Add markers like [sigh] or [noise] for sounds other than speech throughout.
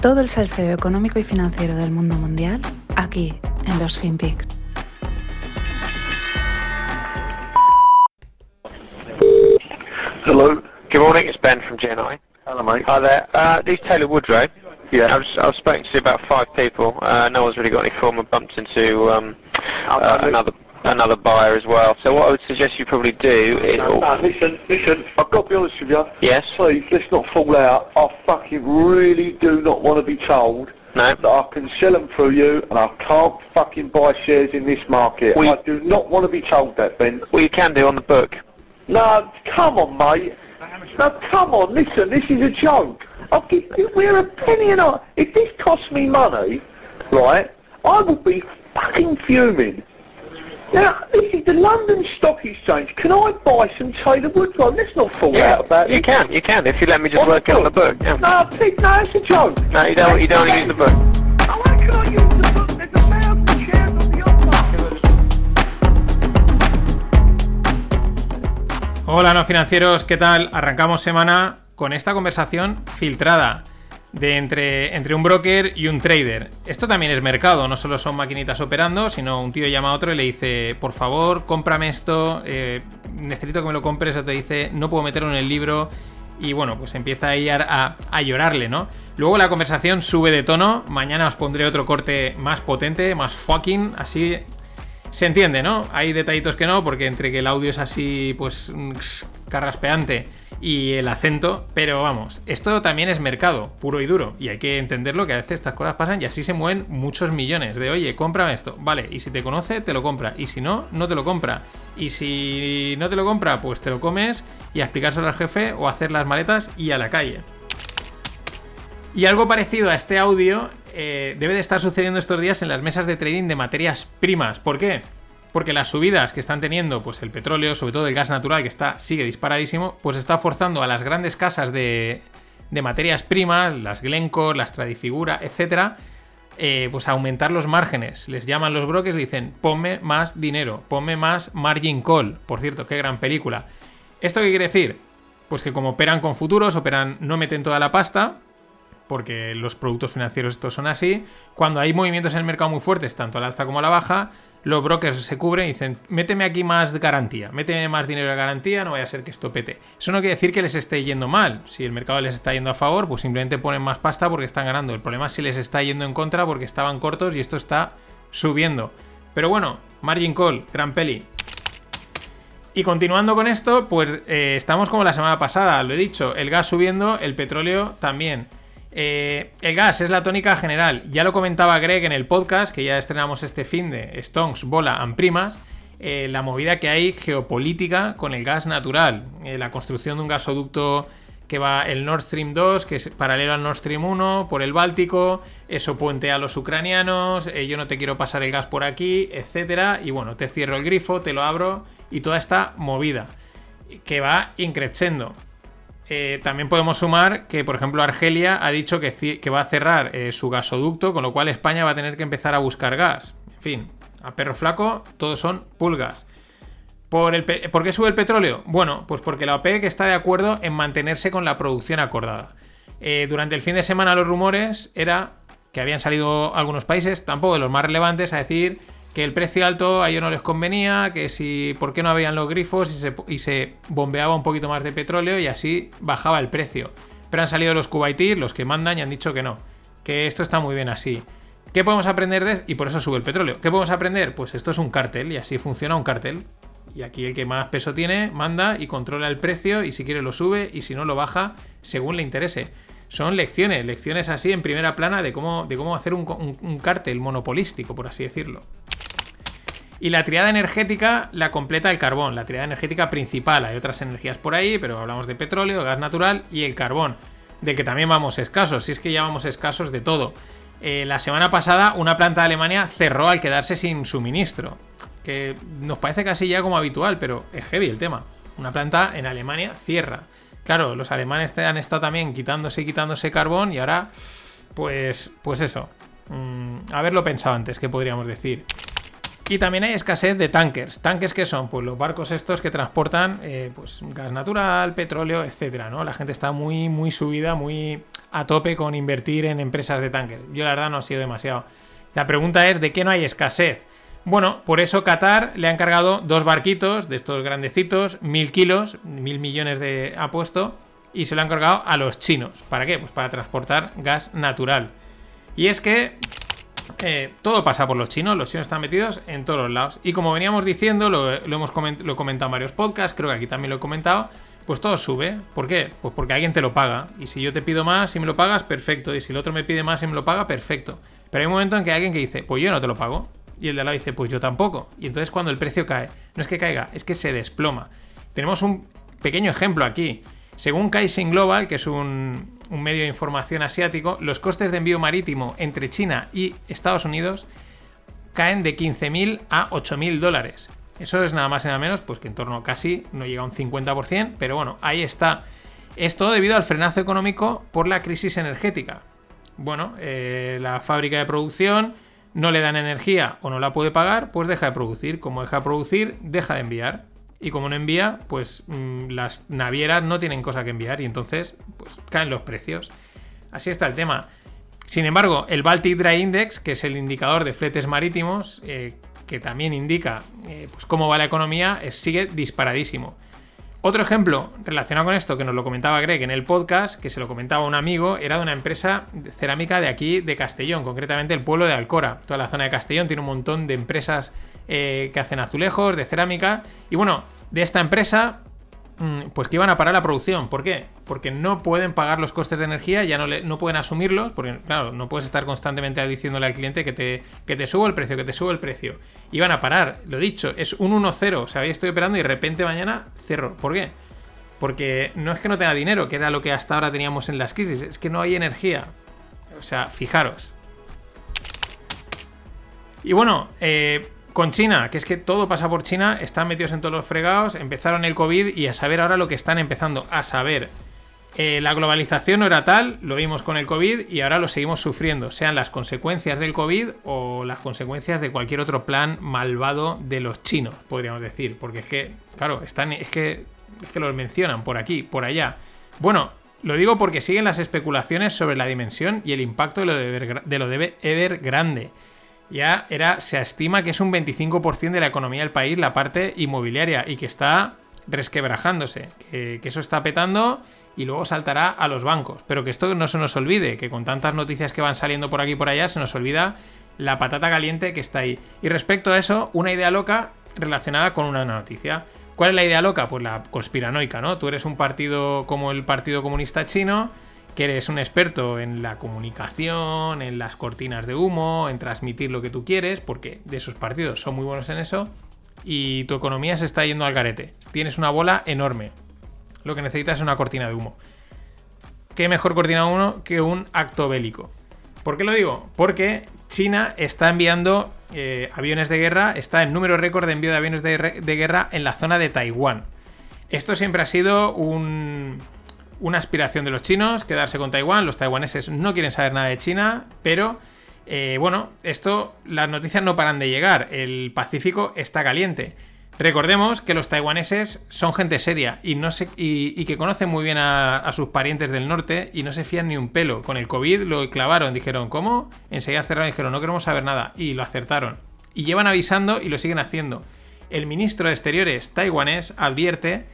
Todo el salseo económico y financiero del mundo mundial aquí en los FinPix. Hello. Good morning, it's Ben from GNI. Hello, mate. Hi there. Uh, these Taylor Woodrow. Yeah. I've, I've spoken to about five people. Uh, no one's really got any form of bumped into um, uh, another another buyer as well. So what I would suggest you probably do is... No, no, listen, listen, I've got to be honest with you. Yes? Please, let's not fall out. I fucking really do not want to be told No? that I can sell them through you and I can't fucking buy shares in this market. We- I do not want to be told that, Ben. Well, you can do on the book. No, come on, mate. No, come on, listen, this is a joke. I'll give, we're a penny and a... If this costs me money, right, I will be fucking fuming. Now, this is the London Stock Exchange. Can I buy some Taylor Woodrow? Let's not fall out about you it. can, you can, if you let me just On work it on the book. Yeah. No, please, no, it's a joke. No, you don't, you don't want to use the book. Oh, how can I use the book? There's a thousand shares on the offer. Hola no financieros, ¿qué tal? Arrancamos semana con esta conversación filtrada de entre, entre un broker y un trader. Esto también es mercado, no solo son maquinitas operando, sino un tío llama a otro y le dice, por favor, cómprame esto, eh, necesito que me lo compres, o te dice, no puedo meterlo en el libro. Y bueno, pues empieza ahí a, a, a llorarle, ¿no? Luego la conversación sube de tono. Mañana os pondré otro corte más potente, más fucking, así se entiende, ¿no? Hay detallitos que no, porque entre que el audio es así, pues, carraspeante y el acento, pero vamos, esto también es mercado, puro y duro, y hay que entenderlo que a veces estas cosas pasan y así se mueven muchos millones de, oye, cómprame esto, vale, y si te conoce, te lo compra, y si no, no te lo compra, y si no te lo compra, pues te lo comes y a explicárselo al jefe o hacer las maletas y a la calle. Y algo parecido a este audio eh, debe de estar sucediendo estos días en las mesas de trading de materias primas. ¿Por qué? Porque las subidas que están teniendo, pues el petróleo, sobre todo el gas natural, que está, sigue disparadísimo, pues está forzando a las grandes casas de, materias primas, las Glencore, las Tradifigura, etcétera, eh, pues aumentar los márgenes. Les llaman los brokers y dicen, ponme más dinero, ponme más margin call. Por cierto, qué gran película. ¿Esto qué quiere decir? Pues que como operan con futuros, operan, no meten toda la pasta, porque los productos financieros estos son así. Cuando hay movimientos en el mercado muy fuertes, tanto al alza como a la baja, los brokers se cubren y dicen, méteme aquí más garantía, méteme más dinero de garantía, no vaya a ser que esto pete. Eso no quiere decir que les esté yendo mal. Si el mercado les está yendo a favor, pues simplemente ponen más pasta porque están ganando. El problema es si les está yendo en contra porque estaban cortos y esto está subiendo. Pero bueno, margin call, gran peli. Y continuando con esto, pues eh, estamos como la semana pasada, lo he dicho, el gas subiendo, el petróleo también. Eh, el gas es la tónica general. Ya lo comentaba Greg en el podcast, que ya estrenamos este fin de Stonks, Bola and Primas. eh, la movida que hay geopolítica con el gas natural. Eh, la construcción de un gasoducto que va el Nord Stream 2, que es paralelo al Nord Stream 1, por el Báltico. Eso puentea a los ucranianos. yo no te quiero pasar el gas por aquí, etcétera. Y bueno, te cierro el grifo, te lo abro. Y toda esta movida que va increciendo. Eh, también podemos sumar que, por ejemplo, Argelia ha dicho que, va a cerrar eh, su gasoducto, con lo cual España va a tener que empezar a buscar gas. En fin, a perro flaco, todos son pulgas. ¿Por, el ¿Por qué sube el petróleo? Bueno, pues porque la OPEC está de acuerdo en mantenerse con la producción acordada. Eh, durante el fin de semana los rumores era que habían salido algunos países, tampoco de los más relevantes, a decir que el precio alto a ellos no les convenía, que si por qué no habían los grifos y se, bombeaba un poquito más de petróleo y así bajaba el precio. Pero han salido los Kuwaitis, los que mandan, y han dicho que no, que esto está muy bien así. ¿Qué podemos aprender de Y por eso sube el petróleo. ¿Qué podemos aprender? Pues esto es un cártel y así funciona un cártel. Y aquí el que más peso tiene manda y controla el precio y si quiere lo sube y si no lo baja según le interese. Son lecciones, lecciones así en primera plana de cómo, de cómo hacer un, un- un cártel monopolístico, por así decirlo. Y la triada energética la completa el carbón, la triada energética principal. Hay otras energías por ahí, pero hablamos de petróleo, gas natural y el carbón, del que también vamos escasos, si es que ya vamos escasos de todo. Eh, la semana pasada una planta de Alemania cerró al quedarse sin suministro, que nos parece casi ya como habitual, pero es heavy el tema. Una planta en Alemania cierra. Claro, los alemanes han estado también quitándose y quitándose carbón y ahora, pues, pues eso. Mm, haberlo pensado antes, que podríamos decir. Y también hay escasez de tankers. ¿Tankers qué son? Pues los barcos estos que transportan eh, pues, gas natural, petróleo, etcétera, ¿no? La gente está muy, muy subida, muy a tope con invertir en empresas de tankers. Yo la verdad no ha sido demasiado. La pregunta es, ¿de qué no hay escasez? Bueno, por eso Qatar le ha encargado dos barquitos de estos grandecitos, mil kilos, mil millones de apuesto, y se lo ha encargado a los chinos. ¿Para qué? Pues para transportar gas natural. Y es que eh, todo pasa por los chinos, los chinos están metidos en todos los lados. Y como veníamos diciendo, lo, hemos lo he comentado en varios podcasts, creo que aquí también lo he comentado, pues todo sube. ¿Por qué? Pues porque alguien te lo paga. Y si yo te pido más y me lo pagas, perfecto. Y si el otro me pide más y me lo paga, perfecto. Pero hay un momento en que hay alguien que dice, pues yo no te lo pago. Y el de al lado dice, pues yo tampoco. Y entonces cuando el precio cae, no es que caiga, es que se desploma. Tenemos un pequeño ejemplo aquí. Según Kaisen Global, que es un, medio de información asiático, los costes de envío marítimo entre China y Estados Unidos caen de 15.000 a 8.000 dólares. Eso es nada más y nada menos, pues que en torno casi no llega a un 50%, pero bueno, ahí está. Esto debido al frenazo económico por la crisis energética. Bueno, eh, la fábrica de producción no le dan energía o no la puede pagar, pues deja de producir. Como deja de producir, deja de enviar. Y como no envía, pues mm, las navieras no tienen cosa que enviar y entonces pues, caen los precios. Así está el tema. Sin embargo, el Baltic Dry Index, que es el indicador de fletes marítimos, eh, que también indica eh, pues, cómo va la economía, sigue disparadísimo. Otro ejemplo relacionado con esto, que nos lo comentaba Greg en el podcast, que se lo comentaba un amigo, era de una empresa de cerámica de aquí, de Castellón, concretamente el pueblo de Alcora. Toda la zona de Castellón tiene un montón de empresas eh, que hacen azulejos, de cerámica. Y bueno, de esta empresa, mm, pues que iban a parar la producción. ¿Por qué? Porque no pueden pagar los costes de energía, ya no, no pueden asumirlos, porque claro, no puedes estar constantemente diciéndole al cliente que te, que te subo el precio, que te subo el precio. Iban a parar, lo dicho, es un 1-0, o sea, estoy operando y de repente mañana cerro. ¿Por qué? Porque no es que no tenga dinero, que era lo que hasta ahora teníamos en las crisis, es que no hay energía. O sea, fijaros. Y bueno, eh, con China, que es que todo pasa por China, están metidos en todos los fregados, empezaron el COVID y a saber ahora lo que están empezando a saber. Eh, la globalización no era tal, lo vimos con el COVID y ahora lo seguimos sufriendo, sean las consecuencias del COVID o las consecuencias de cualquier otro plan malvado de los chinos, podríamos decir, porque es que, claro, están, es que, es los mencionan por aquí, por allá. Bueno, lo digo porque siguen las especulaciones sobre la dimensión y el impacto de lo de, de, lo de Evergrande ya era, se estima que es un 25% de la economía del país la parte inmobiliaria y que está resquebrajándose, que, eso está petando y luego saltará a los bancos. Pero que esto no se nos olvide, que con tantas noticias que van saliendo por aquí y por allá, se nos olvida la patata caliente que está ahí. Y respecto a eso, una idea loca relacionada con una noticia. ¿Cuál es la idea loca? Pues la conspiranoica, ¿no? Tú eres un partido como el Partido Comunista Chino que eres un experto en la comunicación, en las cortinas de humo, en transmitir lo que tú quieres, porque de esos partidos son muy buenos en eso, y tu economía se está yendo al garete. Tienes una bola enorme. Lo que necesitas es una cortina de humo. ¿Qué mejor cortina de humo que un acto bélico? ¿Por qué lo digo? Porque China está enviando eh, aviones de guerra, está en número récord de envío de aviones de guerra en la zona de Taiwán. Esto siempre ha sido un, una aspiración de los chinos, quedarse con Taiwán. Los taiwaneses no quieren saber nada de China, pero eh, bueno, esto, las noticias no paran de llegar. El Pacífico está caliente. Recordemos que los taiwaneses son gente seria y, no y, que conocen muy bien a, sus parientes del norte y no se fían ni un pelo. Con el COVID lo clavaron, dijeron, ¿cómo? Enseguida cerraron y dijeron, no queremos saber nada. Y lo acertaron. Y llevan avisando y lo siguen haciendo. El ministro de Exteriores taiwanés advierte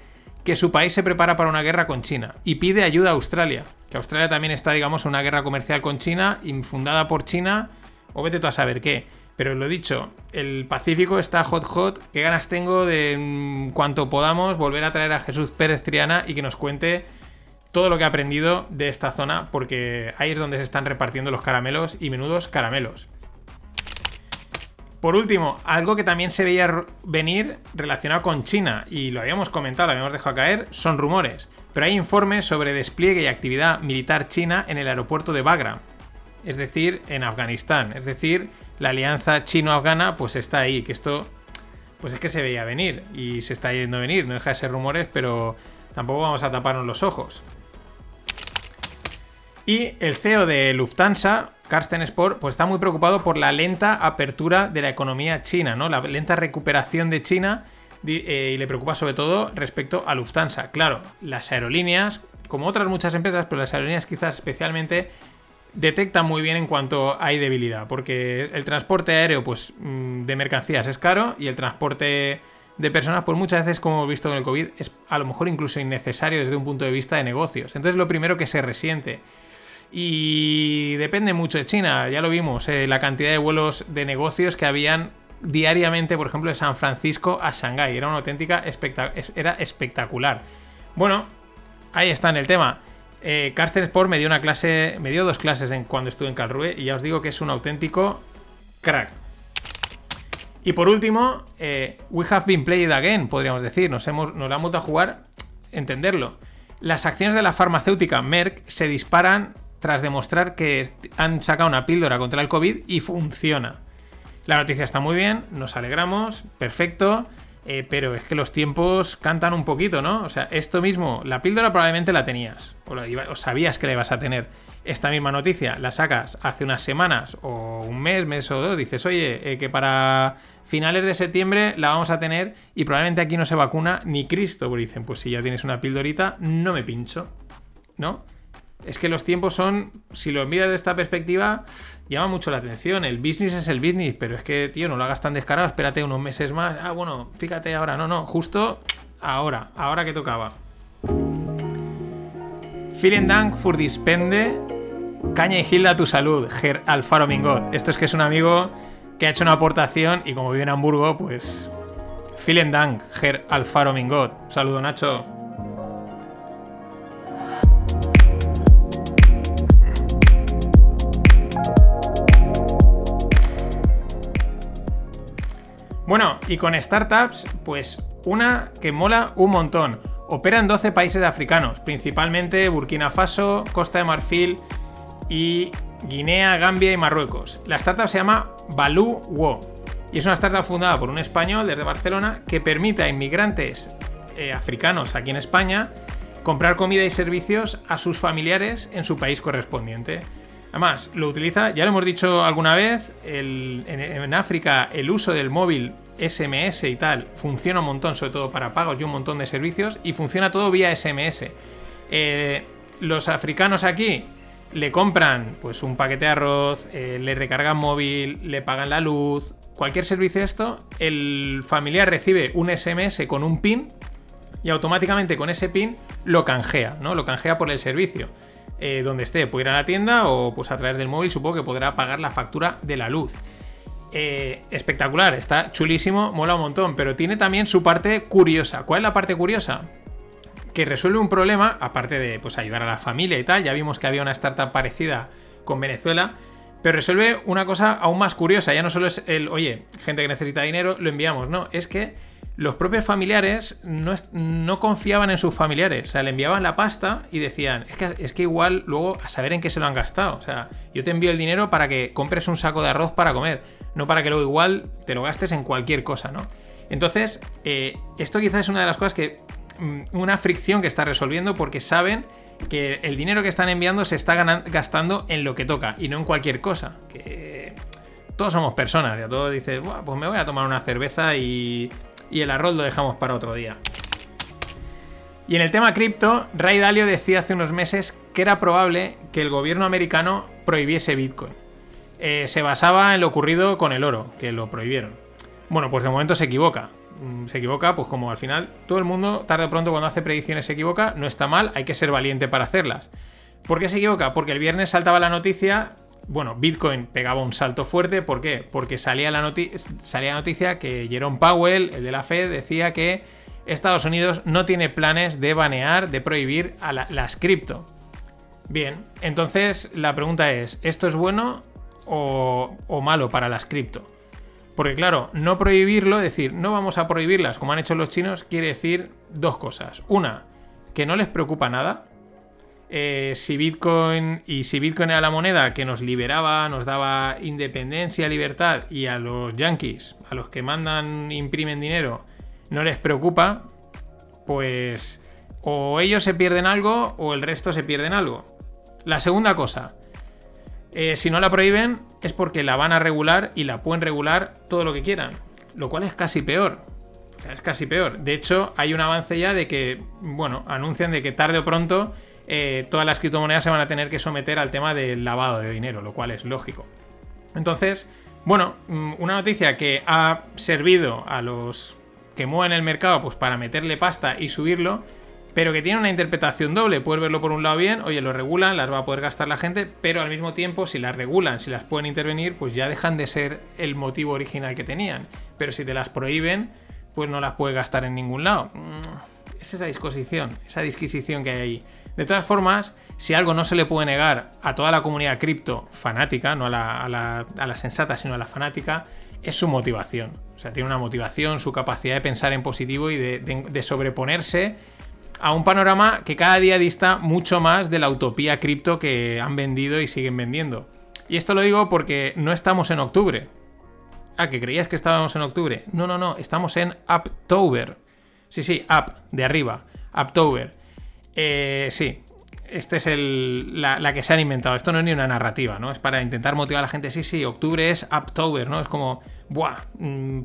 que su país se prepara para una guerra con China y pide ayuda a Australia. Que Australia también está, digamos, en una guerra comercial con China, infundada por China, o vete tú a saber qué. Pero lo dicho, el Pacífico está hot hot. Qué ganas tengo de, en cuanto podamos, volver a traer a Jesús Pérez Triana y que nos cuente todo lo que ha aprendido de esta zona, porque ahí es donde se están repartiendo los caramelos y menudos caramelos. Por último, algo que también se veía venir relacionado con China, y lo habíamos comentado, lo habíamos dejado caer, son rumores. Pero hay informes sobre despliegue y actividad militar china en el aeropuerto de Bagram, es decir, en Afganistán. Es decir, la alianza chino-afgana pues está ahí, que esto pues es que se veía venir y se está yendo a venir, no deja de ser rumores, pero tampoco vamos a taparnos los ojos. Y el CEO de Lufthansa, Carsten Spohr, pues está muy preocupado por la lenta apertura de la economía china, ¿no? La lenta recuperación de China eh, y le preocupa sobre todo respecto a Lufthansa. Claro, las aerolíneas, como otras muchas empresas, pero las aerolíneas quizás especialmente detectan muy bien en cuanto hay debilidad, porque el transporte aéreo pues mm, de mercancías es caro y el transporte de personas pues muchas veces como hemos visto con el COVID es a lo mejor incluso innecesario desde un punto de vista de negocios. Entonces lo primero que se resiente y depende mucho de China, ya lo vimos, eh, la cantidad de vuelos de negocios que habían diariamente, por ejemplo, de San Francisco a Shanghái. Era una auténtica era espectacular. Bueno, ahí está en el tema. Eh, Carsten Sport me dio una clase, me dio dos clases en cuando estuve en Calrue y ya os digo que es un auténtico crack. Y por último, eh, we have been played again, podríamos decir. Nos, hemos, nos la hemos a jugar, entenderlo. Las acciones de la farmacéutica Merck se disparan tras demostrar que han sacado una píldora contra el COVID y funciona. La noticia está muy bien, nos alegramos, perfecto, eh, pero es que los tiempos cantan un poquito, ¿no? O sea, esto mismo, la píldora probablemente la tenías, o, sabías que la ibas a tener. Esta misma noticia la sacas hace unas semanas o un mes, mes o dos, dices, oye, eh, que para finales de septiembre la vamos a tener y probablemente aquí no se vacuna ni Cristo, dicen, pues si ya tienes una píldorita, no me pincho, ¿no? Es que los tiempos son, si lo miras de esta perspectiva, llama mucho la atención. El business es el business, pero es que, tío, no lo hagas tan descarado, espérate unos meses más. Ah, bueno, fíjate ahora, no, no, justo ahora, ahora que tocaba. Vielen Dank für dispende. Caña y Gilda tu salud, Ger Alfaro Mingot. Esto es que es un amigo que ha hecho una aportación y como vive en Hamburgo, pues. Vielen Dank, Ger Alfaro Mingot. saludo, Nacho. Bueno, y con startups, pues una que mola un montón. Opera en 12 países africanos, principalmente Burkina Faso, Costa de Marfil y Guinea, Gambia y Marruecos. La startup se llama Balú Wo y es una startup fundada por un español desde Barcelona que permite a inmigrantes eh, africanos aquí en España comprar comida y servicios a sus familiares en su país correspondiente. Además, lo utiliza, ya lo hemos dicho alguna vez, en, África el uso del móvil SMS y tal funciona un montón, sobre todo para pagos y un montón de servicios, y funciona todo vía SMS. Eh, los africanos aquí le compran pues un paquete de arroz, eh, le recargan móvil, le pagan la luz, cualquier servicio esto, el familiar recibe un SMS con un PIN y automáticamente con ese PIN lo canjea, ¿no? Lo canjea por el servicio. Eh, donde esté. Puede ir a la tienda o pues a través del móvil supongo que podrá pagar la factura de la luz. Eh, espectacular, está chulísimo, mola un montón, pero tiene también su parte curiosa. ¿Cuál es la parte curiosa? Que resuelve un problema, aparte de pues, ayudar a la familia y tal, ya vimos que había una startup parecida con Venezuela, pero resuelve una cosa aún más curiosa, ya no solo es el, oye, gente que necesita dinero, lo enviamos, no, es que los propios familiares no, confiaban en sus familiares. O sea, le enviaban la pasta y decían, es que, es que igual luego a saber en qué se lo han gastado. O sea, yo te envío el dinero para que compres un saco de arroz para comer, no para que luego igual te lo gastes en cualquier cosa, ¿no? Entonces, eh, esto quizás es una de las cosas que... Mm, una fricción que está resolviendo porque saben que el dinero que están enviando se está gastando en lo que toca y no en cualquier cosa. Que todos somos personas, ya todo dices, pues me voy a tomar una cerveza y y el arroz lo dejamos para otro día. Y en el tema cripto, Ray Dalio decía hace unos meses que era probable que el gobierno americano prohibiese Bitcoin. Eh, se basaba en lo ocurrido con el oro, que lo prohibieron. Bueno, pues de momento se equivoca. Mm, se equivoca, pues como al final todo el mundo, tarde o pronto, cuando hace predicciones se equivoca, no está mal, hay que ser valiente para hacerlas. ¿Por qué se equivoca? Porque el viernes saltaba la noticia bueno, Bitcoin pegaba un salto fuerte. ¿Por qué? Porque salía la, salía la noticia que Jerome Powell, el de la Fed, decía que Estados Unidos no tiene planes de banear, de prohibir a las cripto. Bien, entonces la pregunta es, ¿esto es bueno o, o malo para las cripto? Porque claro, no prohibirlo, decir, no vamos a prohibirlas como han hecho los chinos, quiere decir dos cosas. Una, que no les preocupa nada, eh, si Bitcoin y si Bitcoin era la moneda que nos liberaba, nos daba independencia, libertad y a los yankees, a los que mandan, imprimen dinero, no les preocupa, pues o ellos se pierden algo o el resto se pierden algo. La segunda cosa, eh, si no la prohíben es porque la van a regular y la pueden regular todo lo que quieran, lo cual es casi peor. Es casi peor. De hecho, hay un avance ya de que, bueno, anuncian de que tarde o pronto eh, todas las criptomonedas se van a tener que someter al tema del lavado de dinero, lo cual es lógico. Entonces, bueno, mm, una noticia que ha servido a los que mueven el mercado pues para meterle pasta y subirlo, pero que tiene una interpretación doble. Puedes verlo por un lado bien, oye, lo regulan, las va a poder gastar la gente, pero al mismo tiempo, si las regulan, si las pueden intervenir, pues ya dejan de ser el motivo original que tenían. Pero si te las prohíben, pues no las puedes gastar en ningún lado. Mm, es esa disposición, esa disquisición que hay ahí. De todas formas, si algo no se le puede negar a toda la comunidad cripto fanática, no a la, sensata, sino a la fanática, es su motivación. O sea, tiene una motivación, su capacidad de pensar en positivo y de, sobreponerse a un panorama que cada día dista mucho más de la utopía cripto que han vendido y siguen vendiendo. Y esto lo digo porque no estamos en octubre. Ah, que creías que estábamos en octubre. No, no, no, estamos en October. Sí, sí, up, de arriba. October. Eh, sí, esta es la, que se han inventado. Esto no es ni una narrativa, ¿no? Es para intentar motivar a la gente. Sí, sí, octubre es October, ¿no? Es como, ¡buah! Mm,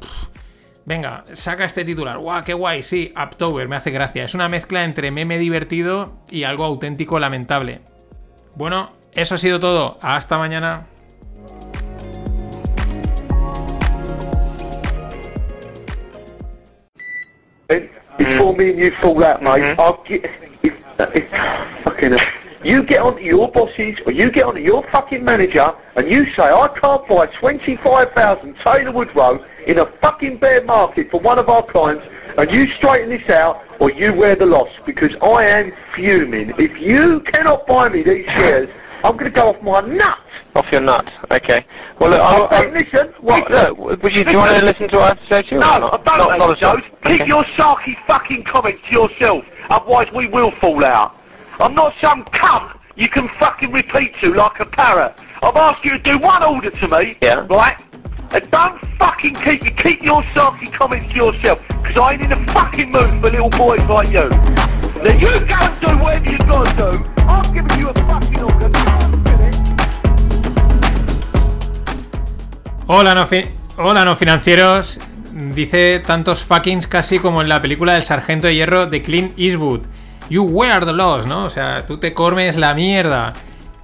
venga, saca este titular. ¡Buah, qué guay! Sí, October, me hace gracia. Es una mezcla entre meme divertido y algo auténtico lamentable. Bueno, eso ha sido todo. Hasta mañana. [laughs] fucking. You get onto your bosses or you get onto your fucking manager and you say, I can't buy 25,000 Taylor Wood Row in a fucking bear market for one of our clients and you straighten this out or you wear the loss because I am fuming. If you cannot buy me these shares, I'm going to go off my nuts. Off your nuts, okay. Well, look, I'll, I'll, listen. What? Look, would you, do you want to listen to what I have to say to you? No, I don't not, not shows. Keep your sarky fucking comments to yourself, otherwise we will fall out. I'm not some cunt you can fucking repeat to like a parrot. I've asked you to do one order to me, yeah. right? And don't fucking keep you keep your sarky comments to yourself, because I ain't in the fucking mood for little boys like you. Now you go and do whatever you gotta do. I've given you a fucking order. Hola, no, fi Hola, no financieros. Dice tantos fuckings casi como en la película del Sargento de Hierro de Clint Eastwood. You wear the loss, ¿no? O sea, tú te comes la mierda.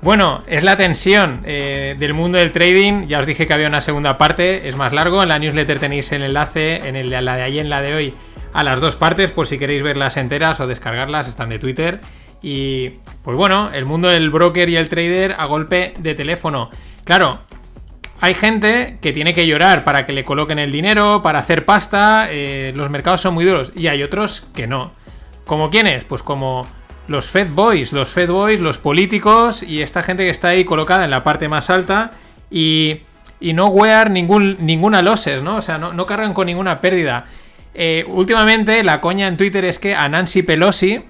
Bueno, es la tensión eh, del mundo del trading. Ya os dije que había una segunda parte, es más largo. En la newsletter tenéis el enlace, en el, la de ahí en la de hoy, a las dos partes, por si queréis verlas enteras o descargarlas, están de Twitter. Y pues bueno, el mundo del broker y el trader a golpe de teléfono. Claro, hay gente que tiene que llorar para que le coloquen el dinero, para hacer pasta. Eh, los mercados son muy duros. Y hay otros que no. ¿Como quiénes? Pues como los Fed Boys, los Fed Boys, los políticos y esta gente que está ahí colocada en la parte más alta y, y no wear ningún, ninguna losses, ¿no? O sea, no, cargan con ninguna pérdida. Eh, últimamente la coña en Twitter es que a Nancy Pelosi,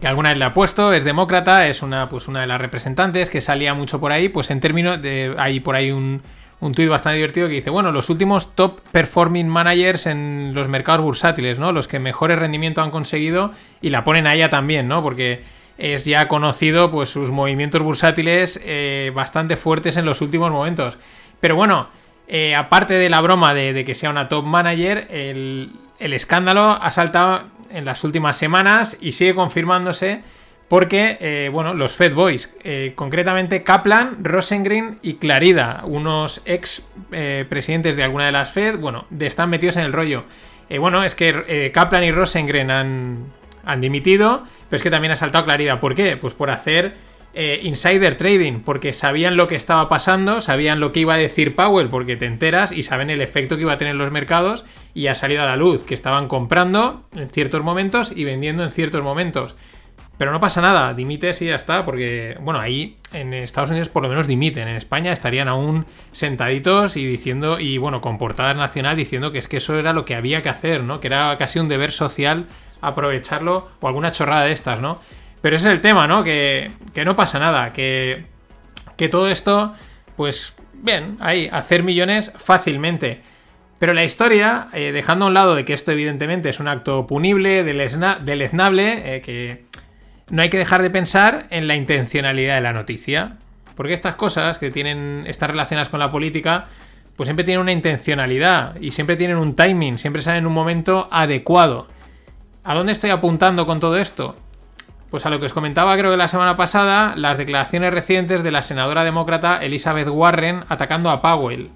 que alguna vez le ha puesto, es demócrata, es una, pues una de las representantes que salía mucho por ahí, pues en términos de... Hay por ahí un, un tuit bastante divertido que dice, bueno, los últimos top performing managers en los mercados bursátiles, ¿no? Los que mejores rendimiento han conseguido y la ponen a ella también, ¿no? Porque es ya conocido pues sus movimientos bursátiles eh, bastante fuertes en los últimos momentos. Pero bueno, eh, aparte de la broma de, que sea una top manager, el, el escándalo ha saltado en las últimas semanas y sigue confirmándose porque, eh, bueno, los Fed Boys, eh, concretamente Kaplan, Rosengren y Clarida, unos ex eh, presidentes de alguna de las Fed, bueno, están metidos en el rollo. bueno, es que Kaplan y Rosengren han, han dimitido, pero es que también ha saltado Clarida. ¿Por qué? Pues por hacer insider trading, porque sabían lo que estaba pasando, sabían lo que iba a decir Powell, porque te enteras y saben el efecto que iba a tener los mercados y ha salido a la luz que estaban comprando en ciertos momentos y vendiendo en ciertos momentos. Pero no pasa nada, dimites y ya está, porque, bueno, ahí en Estados Unidos por lo menos dimiten, en España estarían aún sentaditos y diciendo, y bueno, con portada nacional diciendo que es que eso era lo que había que hacer, ¿no? Que era casi un deber social aprovecharlo o alguna chorrada de estas, ¿no? Pero ese es el tema, ¿no? Que, que no pasa nada, que, que todo esto, pues, bien, ahí, hacer millones fácilmente. Pero la historia, eh, dejando a un lado de que esto evidentemente es un acto punible, deleznable, eh, que no hay que dejar de pensar en la intencionalidad de la noticia. Porque estas cosas que tienen, estas relacionadas con la política, pues siempre tienen una intencionalidad y siempre tienen un timing, siempre salen en un momento adecuado. ¿A dónde estoy apuntando con todo esto? Pues a lo que os comentaba creo que la semana pasada, las declaraciones recientes de la senadora demócrata Elizabeth Warren atacando a Powell.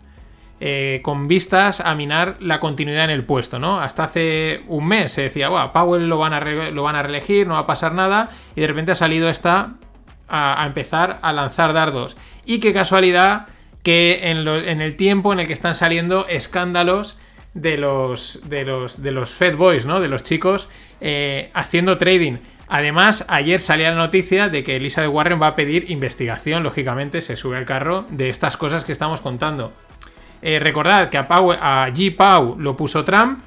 Eh, con vistas a minar la continuidad en el puesto, ¿no? Hasta hace un mes se decía, bueno, Powell lo van, a lo van a reelegir, no va a pasar nada, y de repente ha salido esta a, empezar a lanzar dardos. Y qué casualidad que en, el tiempo en el que están saliendo escándalos de los, de los, de los Fed Boys, ¿no? De los chicos eh, haciendo trading. Además, ayer salía la noticia de que Elizabeth Warren va a pedir investigación, lógicamente se sube al carro de estas cosas que estamos contando. Eh, recordad que a, a G. Pau lo puso Trump.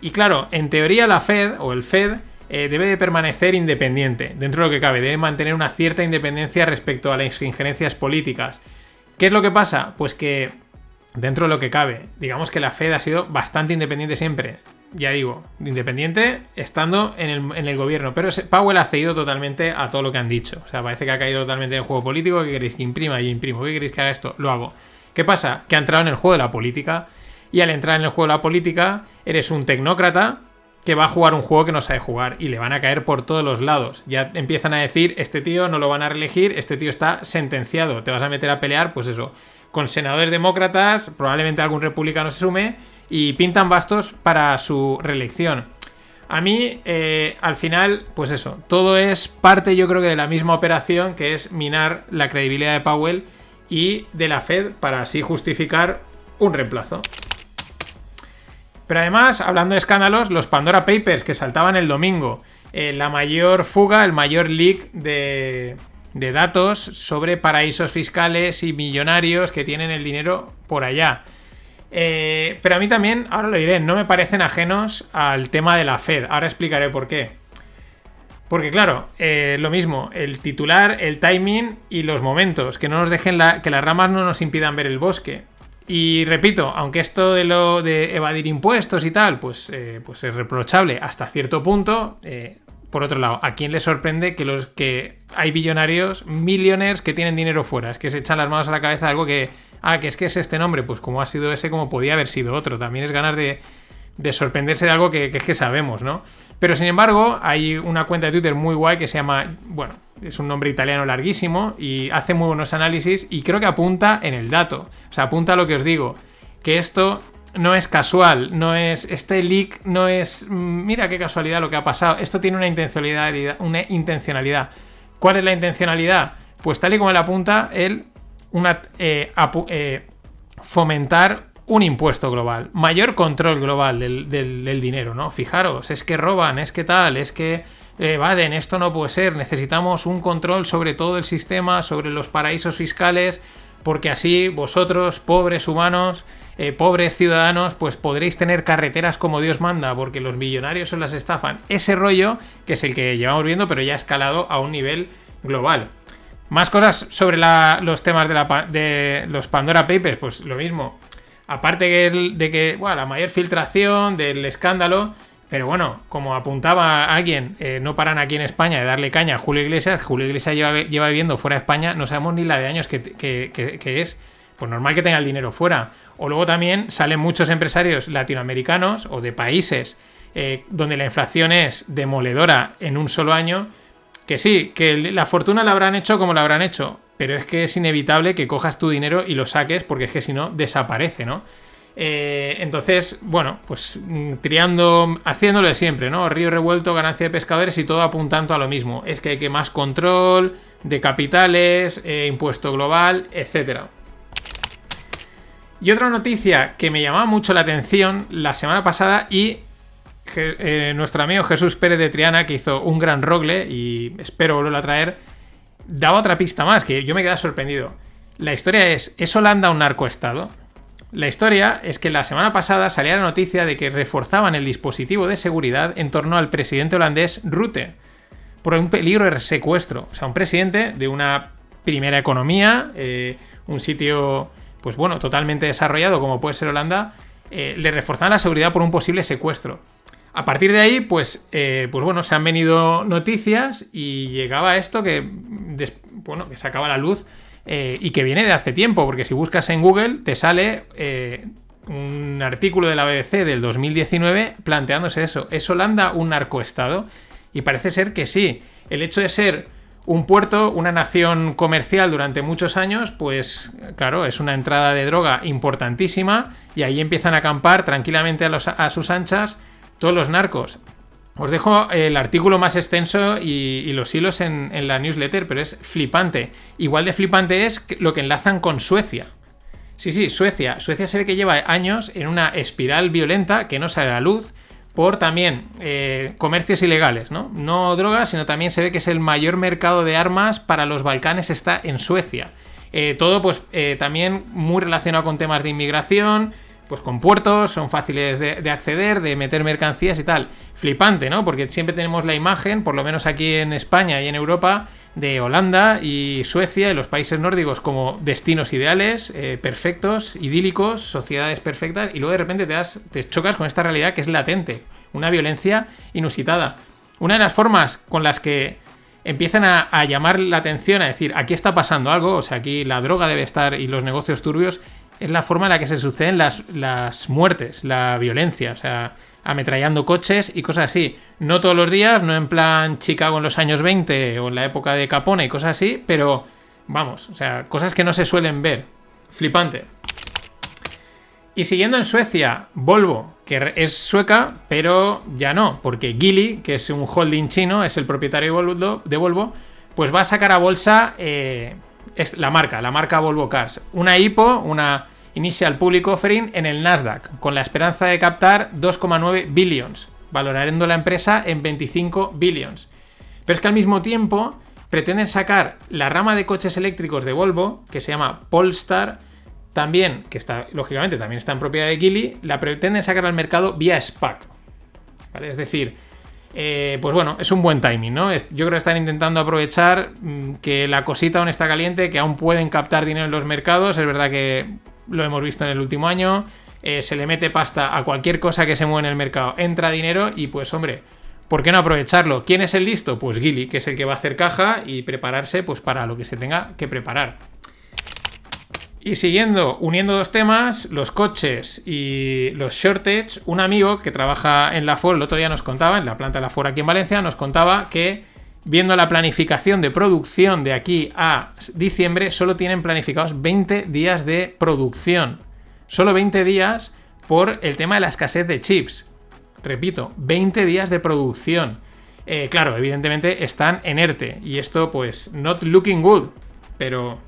Y claro, en teoría la Fed o el Fed eh, debe de permanecer independiente, dentro de lo que cabe, debe mantener una cierta independencia respecto a las injerencias políticas. ¿Qué es lo que pasa? Pues que dentro de lo que cabe, digamos que la Fed ha sido bastante independiente siempre. Ya digo, independiente estando en el, en el gobierno. Pero Powell ha cedido totalmente a todo lo que han dicho. O sea, parece que ha caído totalmente en el juego político. ¿Qué queréis que imprima? y imprimo. ¿Qué queréis que haga esto? Lo hago. ¿Qué pasa? Que ha entrado en el juego de la política y al entrar en el juego de la política eres un tecnócrata que va a jugar un juego que no sabe jugar y le van a caer por todos los lados. Ya empiezan a decir, este tío no lo van a reelegir, este tío está sentenciado, te vas a meter a pelear, pues eso, con senadores demócratas, probablemente algún republicano se sume y pintan bastos para su reelección. A mí, eh, al final, pues eso, todo es parte yo creo que de la misma operación que es minar la credibilidad de Powell y de la Fed para así justificar un reemplazo. Pero además, hablando de escándalos, los Pandora Papers que saltaban el domingo, eh, la mayor fuga, el mayor leak de, de datos sobre paraísos fiscales y millonarios que tienen el dinero por allá. Eh, pero a mí también, ahora lo diré, no me parecen ajenos al tema de la Fed. Ahora explicaré por qué. Porque claro, eh, lo mismo, el titular, el timing y los momentos, que no nos dejen que las ramas no nos impidan ver el bosque. Y repito, aunque esto de lo de evadir impuestos y tal, pues, eh, pues es reprochable hasta cierto punto. Eh, por otro lado, ¿a quién le sorprende que los que hay billonarios, millionaires que tienen dinero fuera? Es que se echan las manos a la cabeza algo que. Ah, que es que es este nombre. Pues como ha sido ese, como podía haber sido otro. También es ganas de, de sorprenderse de algo que, es que sabemos, ¿no? Pero sin embargo, hay una cuenta de Twitter muy guay que se llama, bueno, es un nombre italiano larguísimo y hace muy buenos análisis y creo que apunta en el dato. O sea, apunta a lo que os digo, que esto no es casual, no es este leak no es mm, mira qué casualidad lo que ha pasado, esto tiene una intencionalidad, una intencionalidad. ¿Cuál es la intencionalidad? Pues tal y como él apunta, él eh, eh, fomentar un impuesto global, mayor control global del, dinero, ¿no? Fijaros, es que roban, es que tal, es que evaden, esto no puede ser, necesitamos un control sobre todo el sistema, sobre los paraísos fiscales, porque así vosotros, pobres humanos, eh, pobres ciudadanos, pues podréis tener carreteras como Dios manda, porque los millonarios os las estafan. Ese rollo, que es el que llevamos viendo, pero ya escalado a un nivel global. Más cosas sobre los temas de, la, de los Pandora Papers, pues lo mismo aparte de que, bueno, la mayor filtración del escándalo, pero bueno, como apuntaba alguien, eh, no paran aquí en España de darle caña a Julio Iglesias, Julio Iglesias lleva, lleva viviendo fuera de España, no sabemos ni la de años que, es, pues normal que tenga el dinero fuera. O luego también salen muchos empresarios latinoamericanos o de países eh, donde la inflación es demoledora en un solo año, que sí, que la fortuna la habrán hecho como la habrán hecho, pero es que es inevitable que cojas tu dinero y lo saques porque es que si no desaparece, ¿no? Eh, entonces, bueno, pues mm, triando, haciéndolo de siempre, ¿no? Río revuelto, ganancia de pescadores y todo apuntando a lo mismo. Es que hay que más control de capitales, eh, impuesto global, etc. Y otra noticia que me llamaba mucho la atención la semana pasada y eh, nuestro amigo Jesús Pérez de Triana, que hizo un gran rogle y espero volverlo a traer, daba otra pista más, que yo me quedé sorprendido. La historia es, ¿es Holanda un narcoestado? La historia es que la semana pasada salía la noticia de que reforzaban el dispositivo de seguridad en torno al presidente holandés Rutte, por un peligro de secuestro. O sea, un presidente de una primera economía, eh, un sitio, pues bueno, totalmente desarrollado como puede ser Holanda, eh, le reforzaban la seguridad por un posible secuestro. A partir de ahí, pues, eh, pues bueno, se han venido noticias y llegaba esto que, bueno, que sacaba la luz eh, y que viene de hace tiempo, porque si buscas en Google te sale eh, un artículo de la BBC del 2019 planteándose eso. ¿Es Holanda un narcoestado? Y parece ser que sí. El hecho de ser un puerto, una nación comercial durante muchos años, pues claro, es una entrada de droga importantísima y ahí empiezan a acampar tranquilamente a, sus anchas todos los narcos. Os dejo el artículo más extenso y, los hilos en, la newsletter, pero es flipante. Igual de flipante es lo que enlazan con Suecia. Sí, sí, Suecia. Suecia se ve que lleva años en una espiral violenta que no sale a la luz por también eh, comercios ilegales, ¿no? No drogas, sino también se ve que es el mayor mercado de armas para los Balcanes está en Suecia. Eh, todo pues eh, también muy relacionado con temas de inmigración, pues con puertos, son fáciles de, acceder, de meter mercancías y tal. Flipante, ¿no? Porque siempre tenemos la imagen, por lo menos aquí en España y en Europa, de Holanda y Suecia y los países nórdicos como destinos ideales, perfectos, idílicos, sociedades perfectas, y luego de repente te, das, te chocas con esta realidad que es latente, una violencia inusitada. Una de las formas con las que empiezan a, llamar la atención, a decir, aquí está pasando algo, o sea, aquí la droga debe estar y los negocios turbios, es la forma en la que se suceden las, las muertes, la violencia, o sea, ametrallando coches y cosas así. No todos los días, no en plan Chicago en los años 20 o en la época de Capone y cosas así, pero vamos, o sea, cosas que no se suelen ver. Flipante. Y siguiendo en Suecia, Volvo, que es sueca, pero ya no, porque Geely, que es un holding chino, es el propietario de Volvo, pues va a sacar a bolsa eh, es la marca, la marca Volvo Cars. Una IPO, una Initial Public Offering, en el Nasdaq, con la esperanza de captar 2,9 billions, valorando la empresa en 25 billions. Pero es que al mismo tiempo pretenden sacar la rama de coches eléctricos de Volvo, que se llama Polestar, también, que está, lógicamente, también está en propiedad de Geely, la pretenden sacar al mercado vía SPAC. Es decir, eh, pues bueno, es un buen timing, ¿no? Yo creo que están intentando aprovechar mm, que la cosita aún está caliente, que aún pueden captar dinero en los mercados. Es verdad que lo hemos visto en el último año. Eh, se le mete pasta a cualquier cosa que se mueve en el mercado, entra dinero y pues hombre, ¿por qué no aprovecharlo? ¿Quién es el listo? Pues Gilly, que es el que va a hacer caja y prepararse pues para lo que se tenga que preparar. Y siguiendo, uniendo dos temas, los coches y los shortage, un amigo que trabaja en la Ford el otro día nos contaba, en la planta de la Ford aquí en Valencia, nos contaba que viendo la planificación de producción de aquí a diciembre, solo tienen planificados 20 días de producción. Solo 20 días por el tema de la escasez de chips. Repito, 20 días de producción. Eh, claro, evidentemente están en ERTE. Y esto, pues, not looking good. Pero,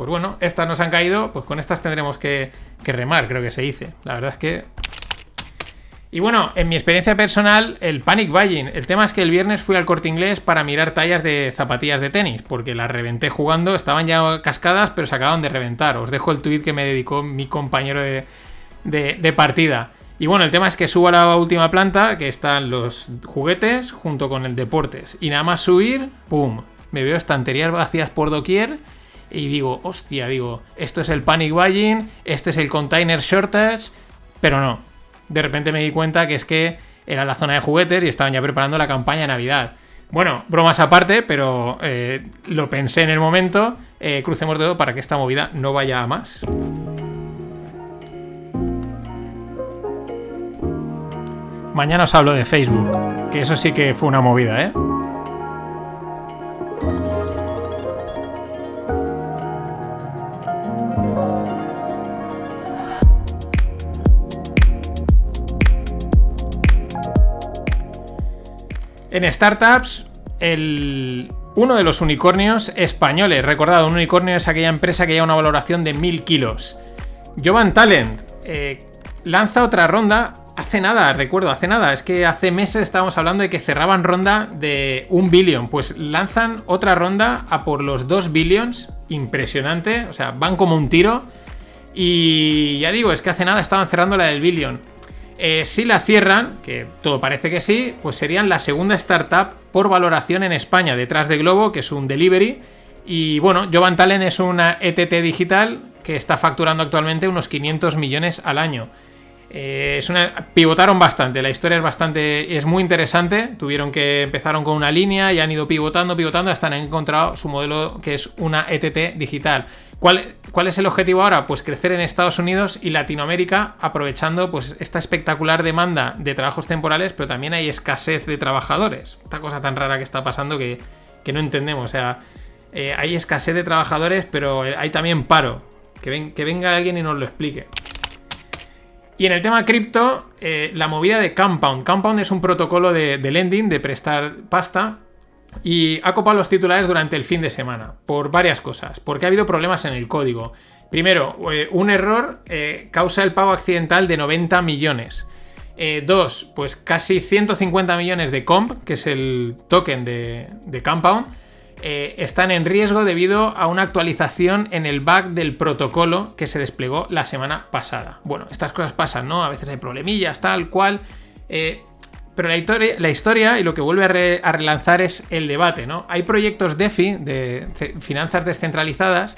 pues bueno, estas nos han caído. Pues con estas tendremos que, que remar, creo que se dice. La verdad es que y bueno, en mi experiencia personal, el panic buying. El tema es que el viernes fui al corte inglés para mirar tallas de zapatillas de tenis, porque las reventé jugando, estaban ya cascadas, pero se acaban de reventar. Os dejo el tweet que me dedicó mi compañero de, partida. Y bueno, el tema es que subo a la última planta, que están los juguetes junto con el deportes. Y nada más subir, ¡pum! Me veo estanterías vacías por doquier. Y digo, hostia, digo, esto es el panic buying, este es el container shortage, pero no, de repente me di cuenta que es que era la zona de juguetes y estaban ya preparando la campaña de Navidad. Bueno, bromas aparte, pero eh, lo pensé en el momento. Eh, crucemos dedo para que esta movida no vaya a más. Mañana os hablo de Facebook, que eso sí que fue una movida, ¿eh? En startups, el, uno de los unicornios españoles, recordado, un unicornio es aquella empresa que lleva una valoración de 1000 kilos. Jovan Talent eh, lanza otra ronda. Hace nada, recuerdo, hace nada. Es que hace meses estábamos hablando de que cerraban ronda de un billón. Pues lanzan otra ronda a por los 2 billions. Impresionante. O sea, van como un tiro. Y ya digo, es que hace nada estaban cerrando la del billón. Eh, si la cierran, que todo parece que sí, pues serían la segunda startup por valoración en España, detrás de Globo, que es un delivery. Y bueno, Jovan Talent es una ETT digital que está facturando actualmente unos 500 millones al año. Eh, es una, pivotaron bastante, la historia es bastante, es muy interesante. Tuvieron que empezaron con una línea y han ido pivotando, pivotando hasta han encontrado su modelo que es una ETT digital. ¿Cuál, ¿Cuál, es el objetivo ahora? Pues crecer en Estados Unidos y Latinoamérica, aprovechando pues esta espectacular demanda de trabajos temporales, pero también hay escasez de trabajadores. Esta cosa tan rara que está pasando que, que no entendemos. O sea, eh, hay escasez de trabajadores, pero hay también paro. Que, que venga alguien y nos lo explique. Y en el tema cripto, eh, la movida de Compound. Compound es un protocolo de, lending, de prestar pasta, y ha copado los titulares durante el fin de semana, por varias cosas. Porque ha habido problemas en el código. Primero, eh, un error eh, causa el pago accidental de 90 millones. dos, pues casi 150 millones de comp, que es el token de, Compound, eh, están en riesgo debido a una actualización en el bug del protocolo que se desplegó la semana pasada. Bueno, estas cosas pasan, ¿no? A veces hay problemillas, tal cual. Eh, pero la historia, y lo que vuelve a, relanzar es el debate, ¿no? Hay proyectos DeFi, de finanzas descentralizadas,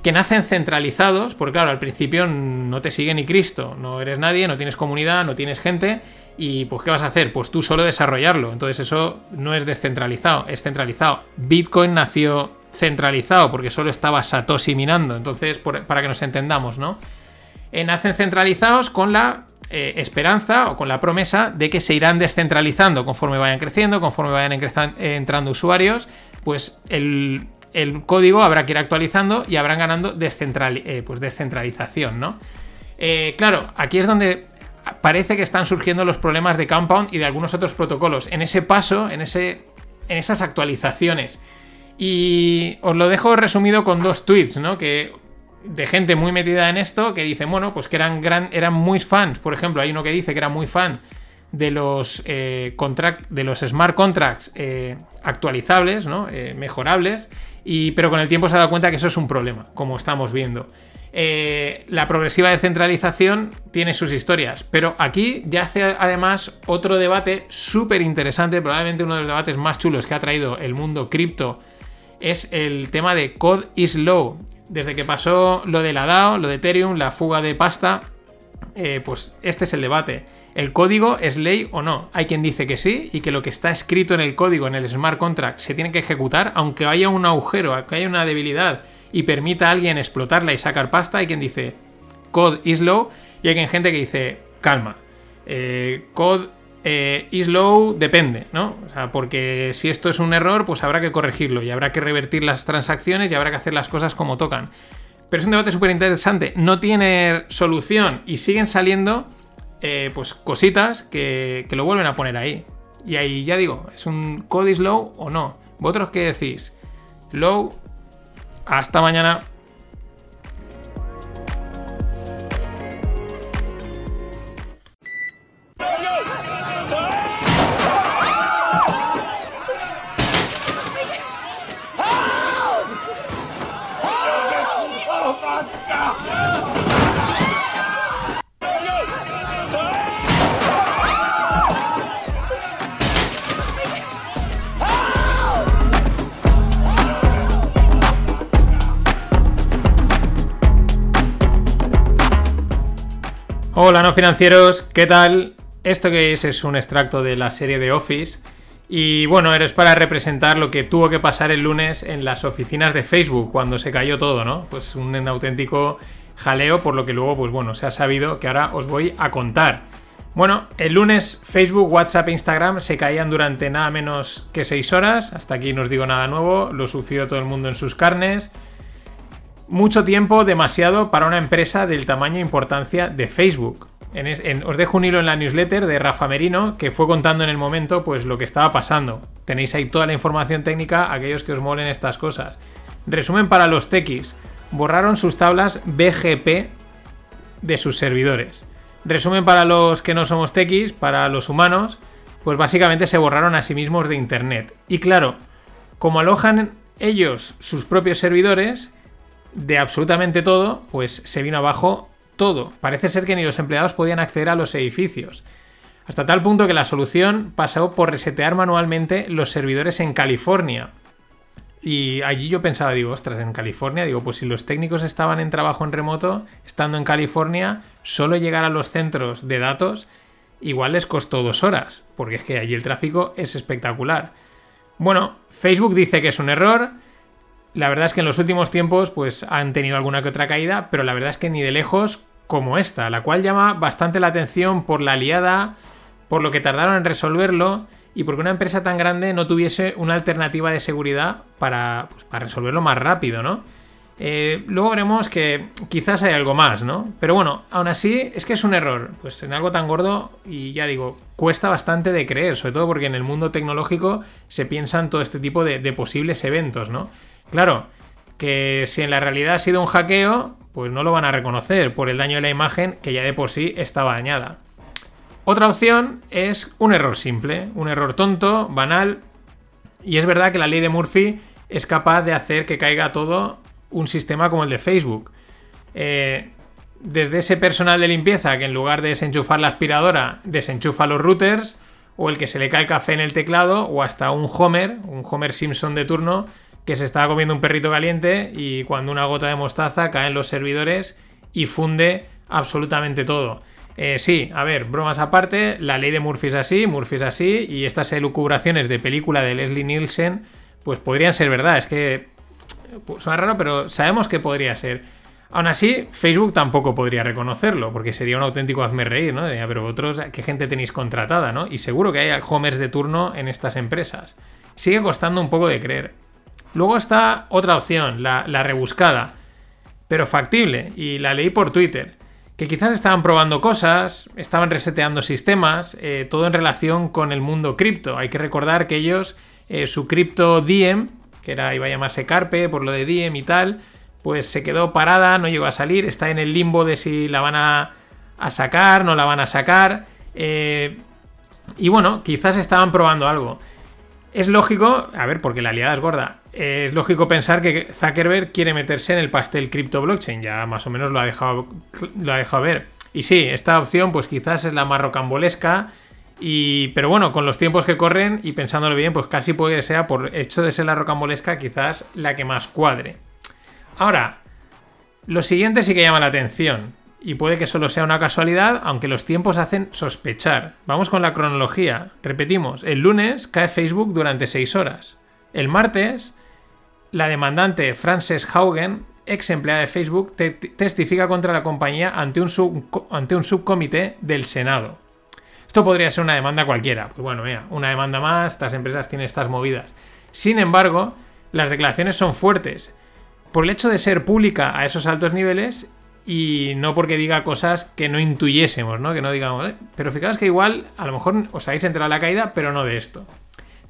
que nacen centralizados, porque claro, al principio no te sigue ni Cristo, no eres nadie, no tienes comunidad, no tienes gente, y pues ¿qué vas a hacer? Pues tú solo desarrollarlo. Entonces eso no es descentralizado, es centralizado. Bitcoin nació centralizado porque solo estaba Satoshi minando. Entonces, para que nos entendamos, ¿no? Eh, nacen centralizados con la eh, esperanza o con la promesa de que se irán descentralizando conforme vayan creciendo, conforme vayan entrando usuarios, pues el, código habrá que ir actualizando y habrán ganando eh, pues descentralización, ¿no? claro, aquí es donde parece que están surgiendo los problemas de Compound y de algunos otros protocolos. En ese paso, en, ese, en esas actualizaciones. Y os lo dejo resumido con dos tweets, ¿no? Que de gente muy metida en esto que dicen, bueno, pues que eran, gran, eran muy fans. Por ejemplo, hay uno que dice que era muy fan de los, eh, de los smart contracts eh, actualizables, ¿no? Eh, mejorables, y, pero con el tiempo se ha dado cuenta que eso es un problema, como estamos viendo. La progresiva descentralización tiene sus historias, pero aquí ya hace además otro debate súper interesante, probablemente uno de los debates más chulos que ha traído el mundo cripto, es el tema de Code is Low. Desde que pasó lo de la DAO, lo de Ethereum, la fuga de pasta, eh, pues este es el debate. ¿El código es ley o no? Hay quien dice que sí y que lo que está escrito en el código, en el smart contract, se tiene que ejecutar, aunque haya un agujero, aunque haya una debilidad y permita a alguien explotarla y sacar pasta. Hay quien dice code is low y hay gente que dice calma. Eh, code eh, is low depende, ¿no? O sea, porque si esto es un error, pues habrá que corregirlo y habrá que revertir las transacciones y habrá que hacer las cosas como tocan. Pero es un debate súper interesante. No tiene solución y siguen saliendo eh, pues cositas que, que, lo vuelven a poner ahí. Y ahí ya digo, ¿es un code is low o no? ¿Vosotros qué decís? Low hasta mañana. Hola no financieros, ¿qué tal? Esto que es es un extracto de la serie de Office y bueno, eres para representar lo que tuvo que pasar el lunes en las oficinas de Facebook cuando se cayó todo, ¿no? Pues un auténtico jaleo por lo que luego pues bueno, se ha sabido que ahora os voy a contar. Bueno, el lunes Facebook, WhatsApp e Instagram se caían durante nada menos que 6 horas, hasta aquí no os digo nada nuevo, lo sufrió todo el mundo en sus carnes mucho tiempo demasiado para una empresa del tamaño e importancia de Facebook. os dejo un hilo en la newsletter de Rafa Merino que fue contando en el momento pues lo que estaba pasando. Tenéis ahí toda la información técnica, aquellos que os molen estas cosas. Resumen para los techis. Borraron sus tablas BGP de sus servidores. Resumen para los que no somos techis, para los humanos, pues básicamente se borraron a sí mismos de internet. Y claro, como alojan ellos sus propios servidores, de absolutamente todo, pues se vino abajo todo. Parece ser que ni los empleados podían acceder a los edificios. Hasta tal punto que la solución pasó por resetear manualmente los servidores en California. Y allí yo pensaba, digo, ostras, en California, digo, pues si los técnicos estaban en trabajo en remoto, estando en California, solo llegar a los centros de datos igual les costó dos horas, porque es que allí el tráfico es espectacular. Bueno, Facebook dice que es un error. La verdad es que en los últimos tiempos pues han tenido alguna que otra caída, pero la verdad es que ni de lejos como esta, la cual llama bastante la atención por la liada, por lo que tardaron en resolverlo y porque una empresa tan grande no tuviese una alternativa de seguridad para, pues, para resolverlo más rápido, ¿no? Eh, luego veremos que quizás hay algo más, ¿no? Pero bueno, aún así es que es un error. Pues en algo tan gordo, y ya digo, cuesta bastante de creer, sobre todo porque en el mundo tecnológico se piensan todo este tipo de, de posibles eventos, ¿no? Claro, que si en la realidad ha sido un hackeo, pues no lo van a reconocer por el daño de la imagen que ya de por sí estaba dañada. Otra opción es un error simple, un error tonto, banal, y es verdad que la ley de Murphy es capaz de hacer que caiga todo un sistema como el de Facebook. Eh, desde ese personal de limpieza que en lugar de desenchufar la aspiradora, desenchufa los routers, o el que se le cae el café en el teclado, o hasta un Homer, un Homer Simpson de turno, que se estaba comiendo un perrito caliente y cuando una gota de mostaza cae en los servidores y funde absolutamente todo. Eh, sí, a ver, bromas aparte, la ley de Murphy es así, Murphy es así, y estas elucubraciones de película de Leslie Nielsen, pues podrían ser verdad. Es que pues, suena raro, pero sabemos que podría ser. Aún así, Facebook tampoco podría reconocerlo, porque sería un auténtico hazme reír, ¿no? Pero vosotros, ¿qué gente tenéis contratada, no? Y seguro que hay homers de turno en estas empresas. Sigue costando un poco de creer. Luego está otra opción, la, rebuscada, pero factible, y la leí por Twitter que quizás estaban probando cosas, estaban reseteando sistemas, eh, todo en relación con el mundo cripto. Hay que recordar que ellos, eh, su cripto Diem, que era, iba a llamarse Carpe por lo de Diem y tal, pues se quedó parada, no llegó a salir, está en el limbo de si la van a, sacar, no la van a sacar. Eh, y bueno, quizás estaban probando algo. Es lógico, a ver, porque la aliada es gorda, es lógico pensar que Zuckerberg quiere meterse en el pastel cripto blockchain, ya más o menos lo ha dejado, ver. Y sí, esta opción pues quizás es la más rocambolesca, y, pero bueno, con los tiempos que corren y pensándolo bien, pues casi puede que sea, por hecho de ser la rocambolesca, quizás la que más cuadre. Ahora, lo siguiente sí que llama la atención, y puede que solo sea una casualidad, aunque los tiempos hacen sospechar. Vamos con la cronología. Repetimos, el lunes cae Facebook durante 6 horas. El martes la demandante Frances Haugen, ex empleada de Facebook, testifica contra la compañía ante un, subcomité del Senado. Esto podría ser una demanda cualquiera. Pues bueno, mira, una demanda más, estas empresas tienen estas movidas. Sin embargo, las declaraciones son fuertes. Por el hecho de ser pública a esos altos niveles y no porque diga cosas que no intuyésemos, ¿no? Que no digamos, eh, pero fijaos que igual a lo mejor os habéis enterado la caída, pero no de esto.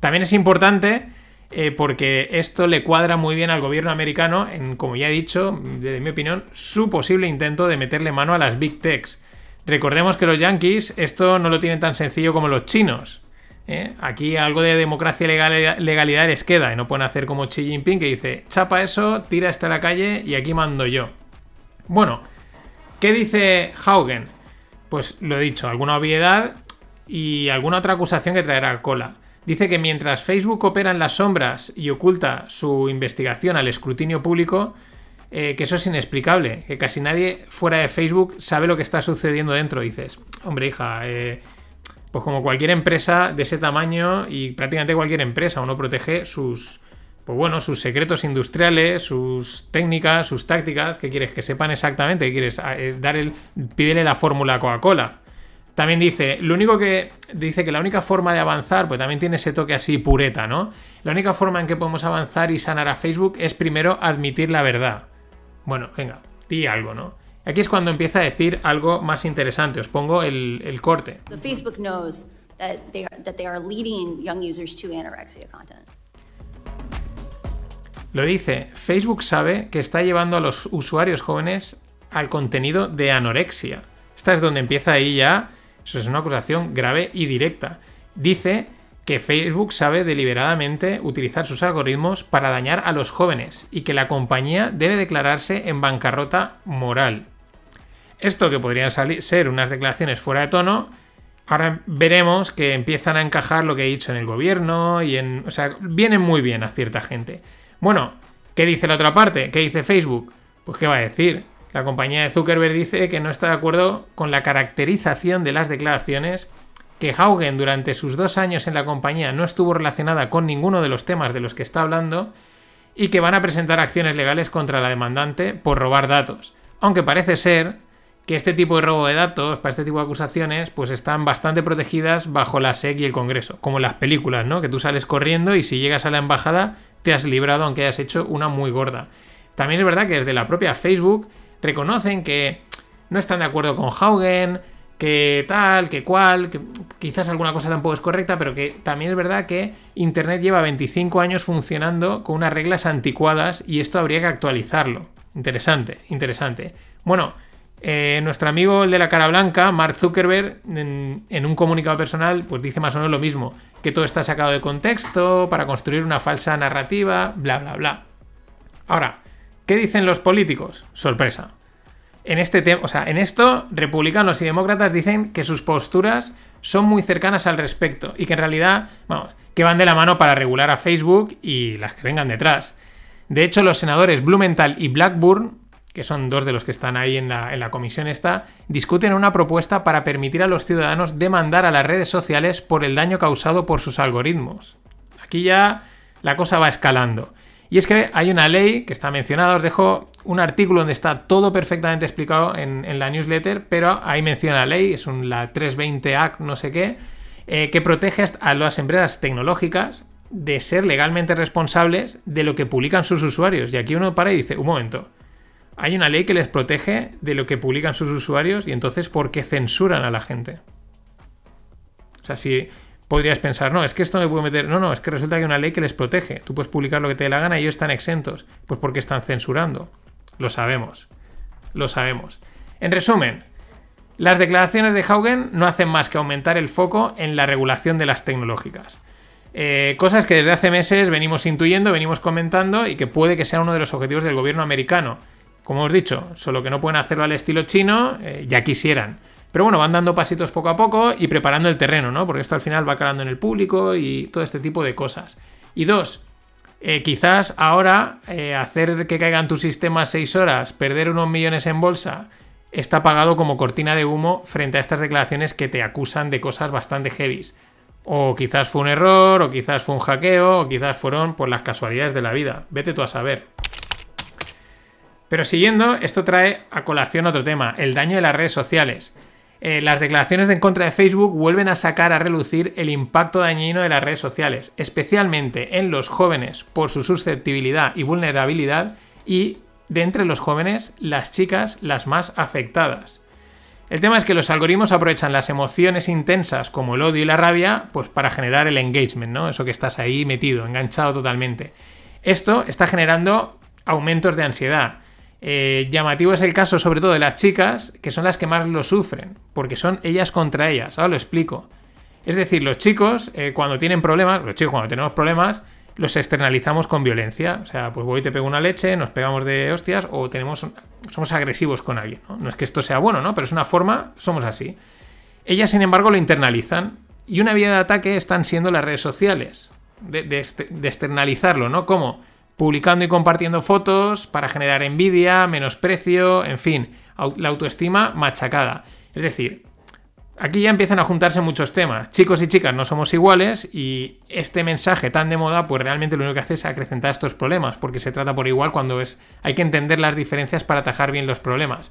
También es importante eh, porque esto le cuadra muy bien al gobierno americano en, como ya he dicho, desde mi opinión, su posible intento de meterle mano a las big techs. Recordemos que los yankees esto no lo tienen tan sencillo como los chinos. ¿eh? Aquí algo de democracia y legalidad les queda y no pueden hacer como Xi Jinping que dice, chapa eso, tira esto a la calle y aquí mando yo. Bueno, ¿qué dice Haugen? Pues lo he dicho, alguna obviedad y alguna otra acusación que traerá cola. Dice que mientras Facebook opera en las sombras y oculta su investigación al escrutinio público, eh, que eso es inexplicable, que casi nadie fuera de Facebook sabe lo que está sucediendo dentro. dices, hombre hija, eh, pues como cualquier empresa de ese tamaño y prácticamente cualquier empresa, uno protege sus, pues bueno, sus secretos industriales, sus técnicas, sus tácticas, que quieres que sepan exactamente, que quieres eh, dar el, pídele la fórmula a Coca-Cola. También dice, lo único que dice que la única forma de avanzar, pues también tiene ese toque así pureta, ¿no? La única forma en que podemos avanzar y sanar a Facebook es primero admitir la verdad. Bueno, venga, di algo, ¿no? Aquí es cuando empieza a decir algo más interesante. Os pongo el, el corte. Facebook knows that they, are, that they are leading young users to anorexia content. Lo dice, Facebook sabe que está llevando a los usuarios jóvenes al contenido de anorexia. Esta es donde empieza ahí ya eso es una acusación grave y directa. Dice que Facebook sabe deliberadamente utilizar sus algoritmos para dañar a los jóvenes y que la compañía debe declararse en bancarrota moral. Esto que podrían ser unas declaraciones fuera de tono, ahora veremos que empiezan a encajar lo que he dicho en el gobierno y en... O sea, vienen muy bien a cierta gente. Bueno, ¿qué dice la otra parte? ¿Qué dice Facebook? Pues ¿qué va a decir? La compañía de Zuckerberg dice que no está de acuerdo con la caracterización de las declaraciones, que Haugen durante sus dos años en la compañía no estuvo relacionada con ninguno de los temas de los que está hablando y que van a presentar acciones legales contra la demandante por robar datos. Aunque parece ser que este tipo de robo de datos, para este tipo de acusaciones, pues están bastante protegidas bajo la SEC y el Congreso, como las películas, ¿no? Que tú sales corriendo y si llegas a la embajada te has librado aunque hayas hecho una muy gorda. También es verdad que desde la propia Facebook reconocen que no están de acuerdo con Haugen, que tal, que cual, que quizás alguna cosa tampoco es correcta, pero que también es verdad que Internet lleva 25 años funcionando con unas reglas anticuadas y esto habría que actualizarlo. Interesante, interesante. Bueno, eh, nuestro amigo el de la cara blanca, Mark Zuckerberg, en, en, un comunicado personal, pues dice más o menos lo mismo, que todo está sacado de contexto para construir una falsa narrativa, bla, bla, bla. Ahora, ¿qué dicen los políticos? Sorpresa en este tema, o sea, en esto, republicanos y demócratas dicen que sus posturas son muy cercanas al respecto y que en realidad, vamos, que van de la mano para regular a Facebook y las que vengan detrás. De hecho, los senadores Blumenthal y Blackburn, que son dos de los que están ahí en la, en la comisión esta, discuten una propuesta para permitir a los ciudadanos demandar a las redes sociales por el daño causado por sus algoritmos. Aquí ya la cosa va escalando. Y es que hay una ley que está mencionada, os dejo un artículo donde está todo perfectamente explicado en, la newsletter, pero ahí menciona la ley, es un, la 320 Act, no sé qué, eh, que protege a las empresas tecnológicas de ser legalmente responsables de lo que publican sus usuarios. Y aquí uno para y dice, un momento, hay una ley que les protege de lo que publican sus usuarios y entonces ¿por qué censuran a la gente? O sea, si podrías pensar, no, es que esto me puede meter. No, no, es que resulta que hay una ley que les protege. Tú puedes publicar lo que te dé la gana y ellos están exentos. Pues porque están censurando. Lo sabemos. Lo sabemos. En resumen, las declaraciones de Haugen no hacen más que aumentar el foco en la regulación de las tecnológicas. Eh, cosas que desde hace meses venimos intuyendo, venimos comentando y que puede que sea uno de los objetivos del gobierno americano. Como os he dicho, solo que no pueden hacerlo al estilo chino, eh, ya quisieran. Pero bueno, van dando pasitos poco a poco y preparando el terreno, ¿no? Porque esto al final va calando en el público y todo este tipo de cosas. Y dos, eh, quizás ahora eh, hacer que caigan tus sistemas 6 horas, perder unos millones en bolsa, está pagado como cortina de humo frente a estas declaraciones que te acusan de cosas bastante heavies. O quizás fue un error, o quizás fue un hackeo, o quizás fueron por las casualidades de la vida. Vete tú a saber. Pero siguiendo, esto trae a colación otro tema, el daño de las redes sociales. Eh, las declaraciones de en contra de Facebook vuelven a sacar a relucir el impacto dañino de las redes sociales, especialmente en los jóvenes por su susceptibilidad y vulnerabilidad y de entre los jóvenes las chicas las más afectadas. El tema es que los algoritmos aprovechan las emociones intensas como el odio y la rabia pues para generar el engagement, ¿no? Eso que estás ahí metido, enganchado totalmente. Esto está generando aumentos de ansiedad, eh, llamativo es el caso sobre todo de las chicas, que son las que más lo sufren, porque son ellas contra ellas. Ahora lo explico. Es decir, los chicos, eh, cuando tienen problemas, los chicos cuando tenemos problemas, los externalizamos con violencia. O sea, pues voy y te pego una leche, nos pegamos de hostias o tenemos, somos agresivos con alguien. ¿no? no es que esto sea bueno, ¿no? Pero es una forma, somos así. Ellas, sin embargo, lo internalizan. Y una vía de ataque están siendo las redes sociales. De, de, de externalizarlo, ¿no? ¿Cómo? Publicando y compartiendo fotos para generar envidia, menosprecio, en fin, la autoestima machacada. Es decir, aquí ya empiezan a juntarse muchos temas. Chicos y chicas no somos iguales y este mensaje tan de moda pues realmente lo único que hace es acrecentar estos problemas, porque se trata por igual cuando es hay que entender las diferencias para atajar bien los problemas.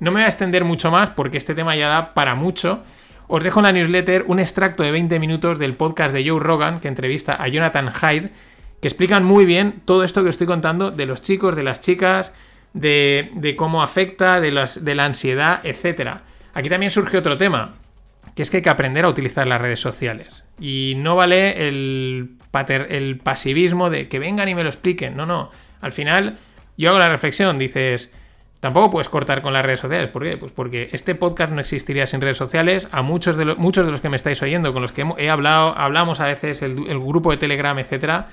No me voy a extender mucho más porque este tema ya da para mucho. Os dejo en la newsletter un extracto de 20 minutos del podcast de Joe Rogan que entrevista a Jonathan Hyde que explican muy bien todo esto que estoy contando de los chicos, de las chicas, de, cómo afecta, de, la ansiedad, etc. Aquí también surge otro tema, que es que hay que aprender a utilizar las redes sociales. Y no vale el, el pasivismo de que vengan y me lo expliquen. No, no. Al final, yo hago la reflexión, dices, tampoco puedes cortar con las redes sociales. ¿Por qué? Pues porque este podcast no existiría sin redes sociales. A muchos de, los, muchos de los que me estáis oyendo, con los que he hablado, hablamos a veces, el, el grupo de Telegram, etcétera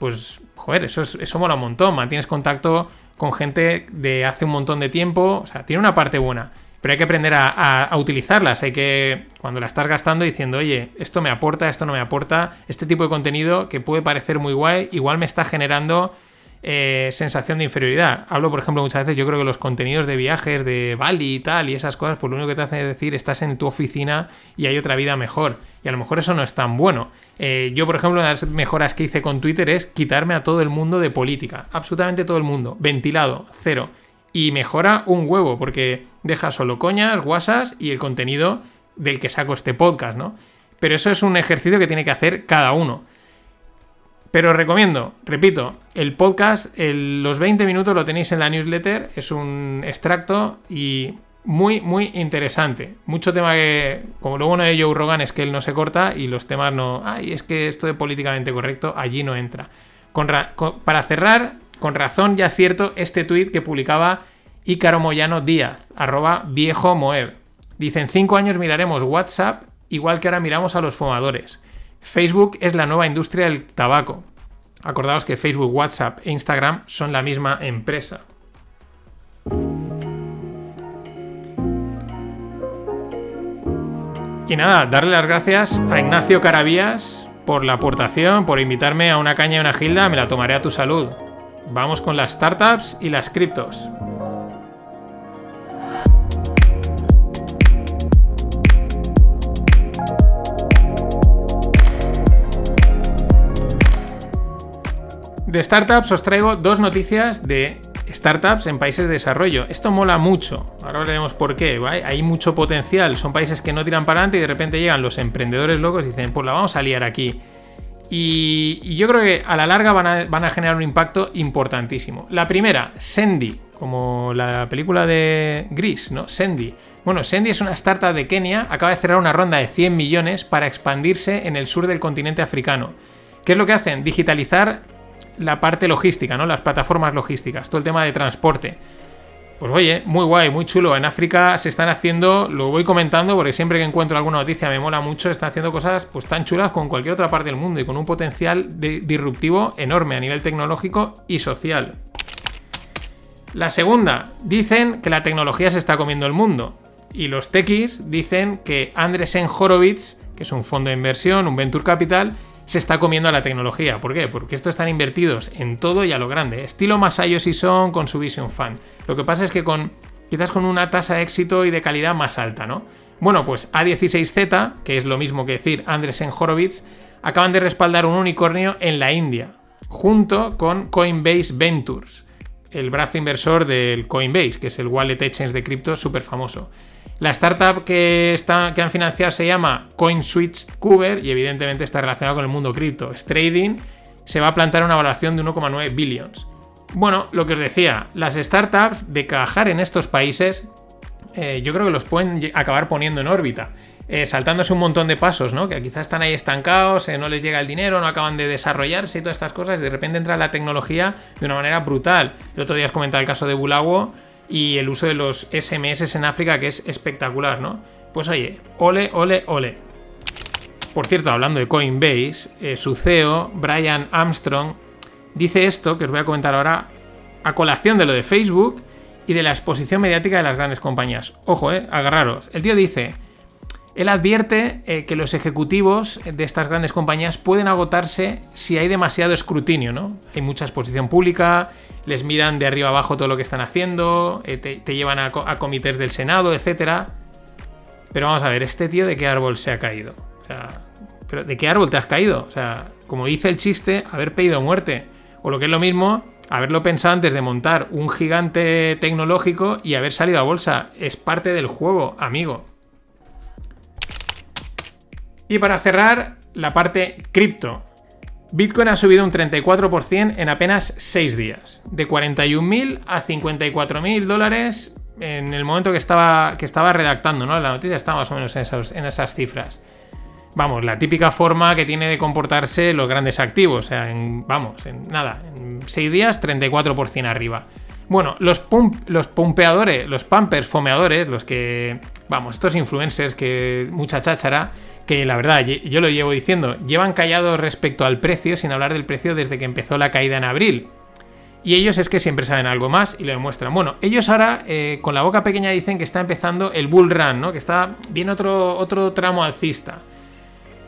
pues, joder, eso, es, eso mola un montón. Mantienes contacto con gente de hace un montón de tiempo. O sea, tiene una parte buena. Pero hay que aprender a, utilizarlas. Hay que, cuando la estás gastando, diciendo, oye, esto me aporta, esto no me aporta. Este tipo de contenido que puede parecer muy guay, igual me está generando eh, sensación de inferioridad. Hablo, por ejemplo, muchas veces, yo creo que los contenidos de viajes, de Bali y tal, y esas cosas, pues lo único que te hacen es decir, estás en tu oficina y hay otra vida mejor. Y a lo mejor eso no es tan bueno. Eh, yo, por ejemplo, una de las mejoras que hice con Twitter es quitarme a todo el mundo de política. Absolutamente todo el mundo. Ventilado, cero. Y mejora un huevo, porque deja solo coñas, guasas y el contenido del que saco este podcast, ¿no? Pero eso es un ejercicio que tiene que hacer cada uno. Pero os recomiendo, repito, el podcast, los 20 minutos lo tenéis en la newsletter, es un extracto y muy, muy interesante. Mucho tema que, como lo bueno de Joe Rogan es que él no se corta y los temas no, ay, es que esto de políticamente correcto allí no entra. para cerrar, con razón ya cierto este tuit que publicaba Ícaro Moyano Díaz, arroba viejo Moeb. Dicen, cinco años miraremos WhatsApp igual que ahora miramos a los fumadores. Facebook es la nueva industria del tabaco. Acordaos que Facebook, WhatsApp e Instagram son la misma empresa. Y nada, darle las gracias a Ignacio Carabías por la aportación, por invitarme a una caña y una gilda, me la tomaré a tu salud. Vamos con las startups y las criptos. De startups os traigo dos noticias de startups en países de desarrollo. Esto mola mucho. Ahora veremos por qué. Hay mucho potencial. Son países que no tiran para adelante y de repente llegan los emprendedores locos y dicen, pues la vamos a liar aquí. Y, yo creo que a la larga van a, van a, generar un impacto importantísimo. La primera, Sendy, como la película de Gris, ¿no? Sendy. Bueno, Sendy es una startup de Kenia, acaba de cerrar una ronda de 100 millones para expandirse en el sur del continente africano. ¿Qué es lo que hacen? Digitalizar la parte logística, ¿no? Las plataformas logísticas, todo el tema de transporte. Pues oye, muy guay, muy chulo. En África se están haciendo, lo voy comentando porque siempre que encuentro alguna noticia me mola mucho, están haciendo cosas pues tan chulas con cualquier otra parte del mundo y con un potencial disruptivo enorme a nivel tecnológico y social. La segunda, dicen que la tecnología se está comiendo el mundo. Y los techis dicen que Andresen Horowitz, que es un fondo de inversión, un venture capital, se está comiendo a la tecnología. ¿Por qué? Porque estos están invertidos en todo y a lo grande. Estilo Masayo son con su Vision Fund. Lo que pasa es que con quizás con una tasa de éxito y de calidad más alta, ¿no? Bueno, pues A16Z, que es lo mismo que decir Andresen Horowitz, acaban de respaldar un unicornio en la India, junto con Coinbase Ventures, el brazo inversor del Coinbase, que es el wallet exchange de cripto súper famoso. La startup que, está, que han financiado se llama CoinSwitch Cuber y evidentemente está relacionado con el mundo cripto. Trading se va a plantar una valoración de 1,9 billions. Bueno, lo que os decía, las startups de cajar en estos países, eh, yo creo que los pueden acabar poniendo en órbita. Eh, saltándose un montón de pasos, ¿no? Que quizás están ahí estancados, eh, no les llega el dinero, no acaban de desarrollarse y todas estas cosas, y de repente entra la tecnología de una manera brutal. El otro día os comentaba el caso de Bulago, y el uso de los SMS en África, que es espectacular, ¿no? Pues oye, ole, ole, ole. Por cierto, hablando de Coinbase, eh, su CEO, Brian Armstrong, dice esto, que os voy a comentar ahora, a colación de lo de Facebook y de la exposición mediática de las grandes compañías. Ojo, eh, agarraros. El tío dice, él advierte eh, que los ejecutivos de estas grandes compañías pueden agotarse si hay demasiado escrutinio, ¿no? Hay mucha exposición pública, les miran de arriba abajo todo lo que están haciendo, eh, te, llevan a, comités del Senado, etc. Pero vamos a ver, ¿este tío de qué árbol se ha caído? O sea, ¿pero ¿de qué árbol te has caído? O sea, como dice el chiste, haber pedido muerte. O lo que es lo mismo, haberlo pensado antes de montar un gigante tecnológico y haber salido a bolsa. Es parte del juego, amigo. Y para cerrar, la parte cripto. Bitcoin ha subido un 34% en apenas 6 días, de 41.000 a 54.000 dólares en el momento que estaba, que estaba redactando, ¿no? La noticia está más o menos en, en esas cifras. Vamos, la típica forma que tiene de comportarse los grandes activos. O sea, en, vamos, en nada, en 6 días 34% arriba. Bueno, los, los pumpeadores, los pumpers fomeadores, los que, vamos, estos influencers que mucha cháchara, que la verdad, yo lo llevo diciendo, llevan callados respecto al precio sin hablar del precio desde que empezó la caída en abril. Y ellos es que siempre saben algo más y lo demuestran. Bueno, ellos ahora eh, con la boca pequeña dicen que está empezando el bull run, ¿no? Que está bien otro, otro tramo alcista.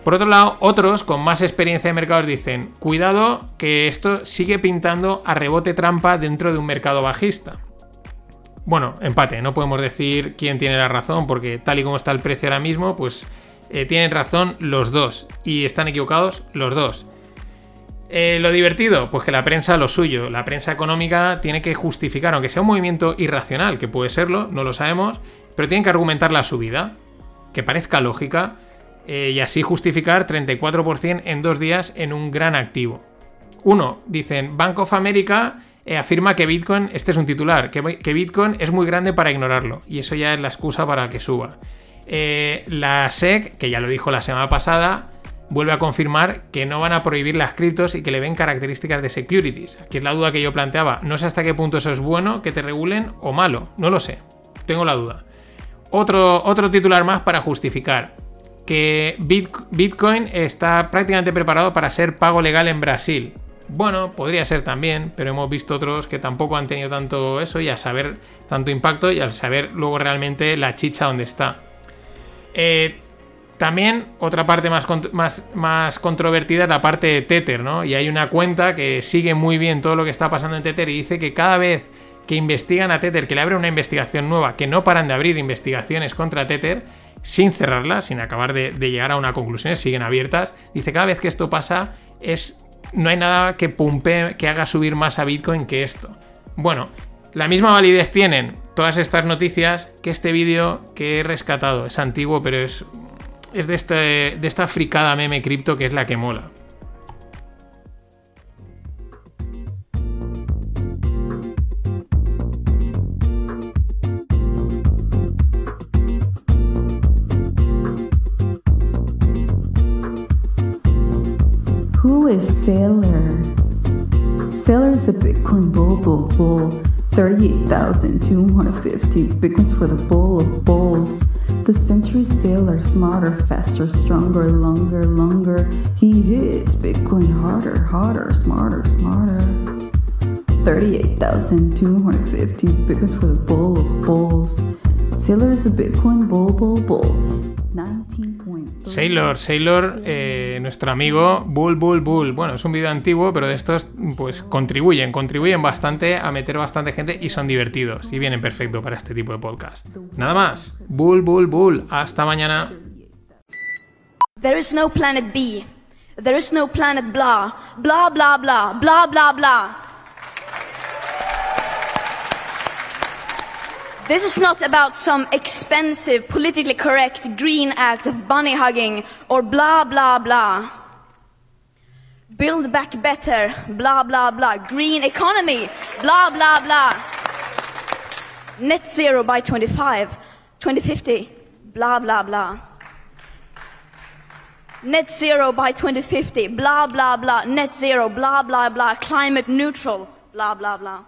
Por otro lado, otros con más experiencia de mercados dicen, cuidado que esto sigue pintando a rebote trampa dentro de un mercado bajista. Bueno, empate, no podemos decir quién tiene la razón, porque tal y como está el precio ahora mismo, pues eh, tienen razón los dos y están equivocados los dos. Eh, lo divertido, pues que la prensa lo suyo, la prensa económica tiene que justificar, aunque sea un movimiento irracional, que puede serlo, no lo sabemos, pero tienen que argumentar la subida, que parezca lógica, eh, y así justificar 34% en dos días en un gran activo. Uno, dicen, Bank of America afirma que Bitcoin, este es un titular, que, que Bitcoin es muy grande para ignorarlo, y eso ya es la excusa para que suba. Eh, la SEC, que ya lo dijo la semana pasada, vuelve a confirmar que no van a prohibir las criptos y que le ven características de securities. Aquí es la duda que yo planteaba. No sé hasta qué punto eso es bueno que te regulen o malo. No lo sé. Tengo la duda. Otro, otro titular más para justificar que Bitcoin está prácticamente preparado para ser pago legal en Brasil. Bueno, podría ser también, pero hemos visto otros que tampoco han tenido tanto eso y a saber tanto impacto y al saber luego realmente la chicha donde está. Eh, también otra parte más, más, más, controvertida es la parte de Tether, ¿no? Y hay una cuenta que sigue muy bien todo lo que está pasando en Tether y dice que cada vez que investigan a Tether, que le abre una investigación nueva, que no paran de abrir investigaciones contra Tether, sin cerrarla, sin acabar de, llegar a una conclusión, siguen abiertas, dice cada vez que esto pasa es no hay nada que pumpe, que haga subir más a Bitcoin que esto. Bueno, la misma validez tienen todas estas noticias que este vídeo que he rescatado. Es antiguo, pero es, es de, este, de esta fricada meme cripto que es la que mola. Who is Sailor? Sailor's a Bitcoin bull, bull, bull. 38,250 bitcoins for the bowl of bowls. The century sailor, smarter, faster, stronger, longer, longer. He hits Bitcoin harder, harder, smarter, smarter. 38,250 bitcoins for the bowl of bowls. Sailor is a Bitcoin bull, bull, bull. 19. Sailor, Sailor, eh, nuestro amigo Bull, Bull, Bull. Bueno, es un vídeo antiguo, pero de estos pues contribuyen, contribuyen bastante a meter bastante gente y son divertidos y vienen perfecto para este tipo de podcast. Nada más, Bull, Bull, Bull. Hasta mañana. There is no planet B. There is no planet blah. Blah, blah, blah. Blah, blah, blah. This is not about some expensive, politically correct green act of bunny hugging or blah, blah, blah. Build back better, blah, blah, blah. Green economy, blah, blah, blah. Net zero by 25, 2050, blah, blah, blah. Net zero by 2050, blah, blah, blah. Net zero, blah, blah, blah. Climate neutral, blah, blah, blah.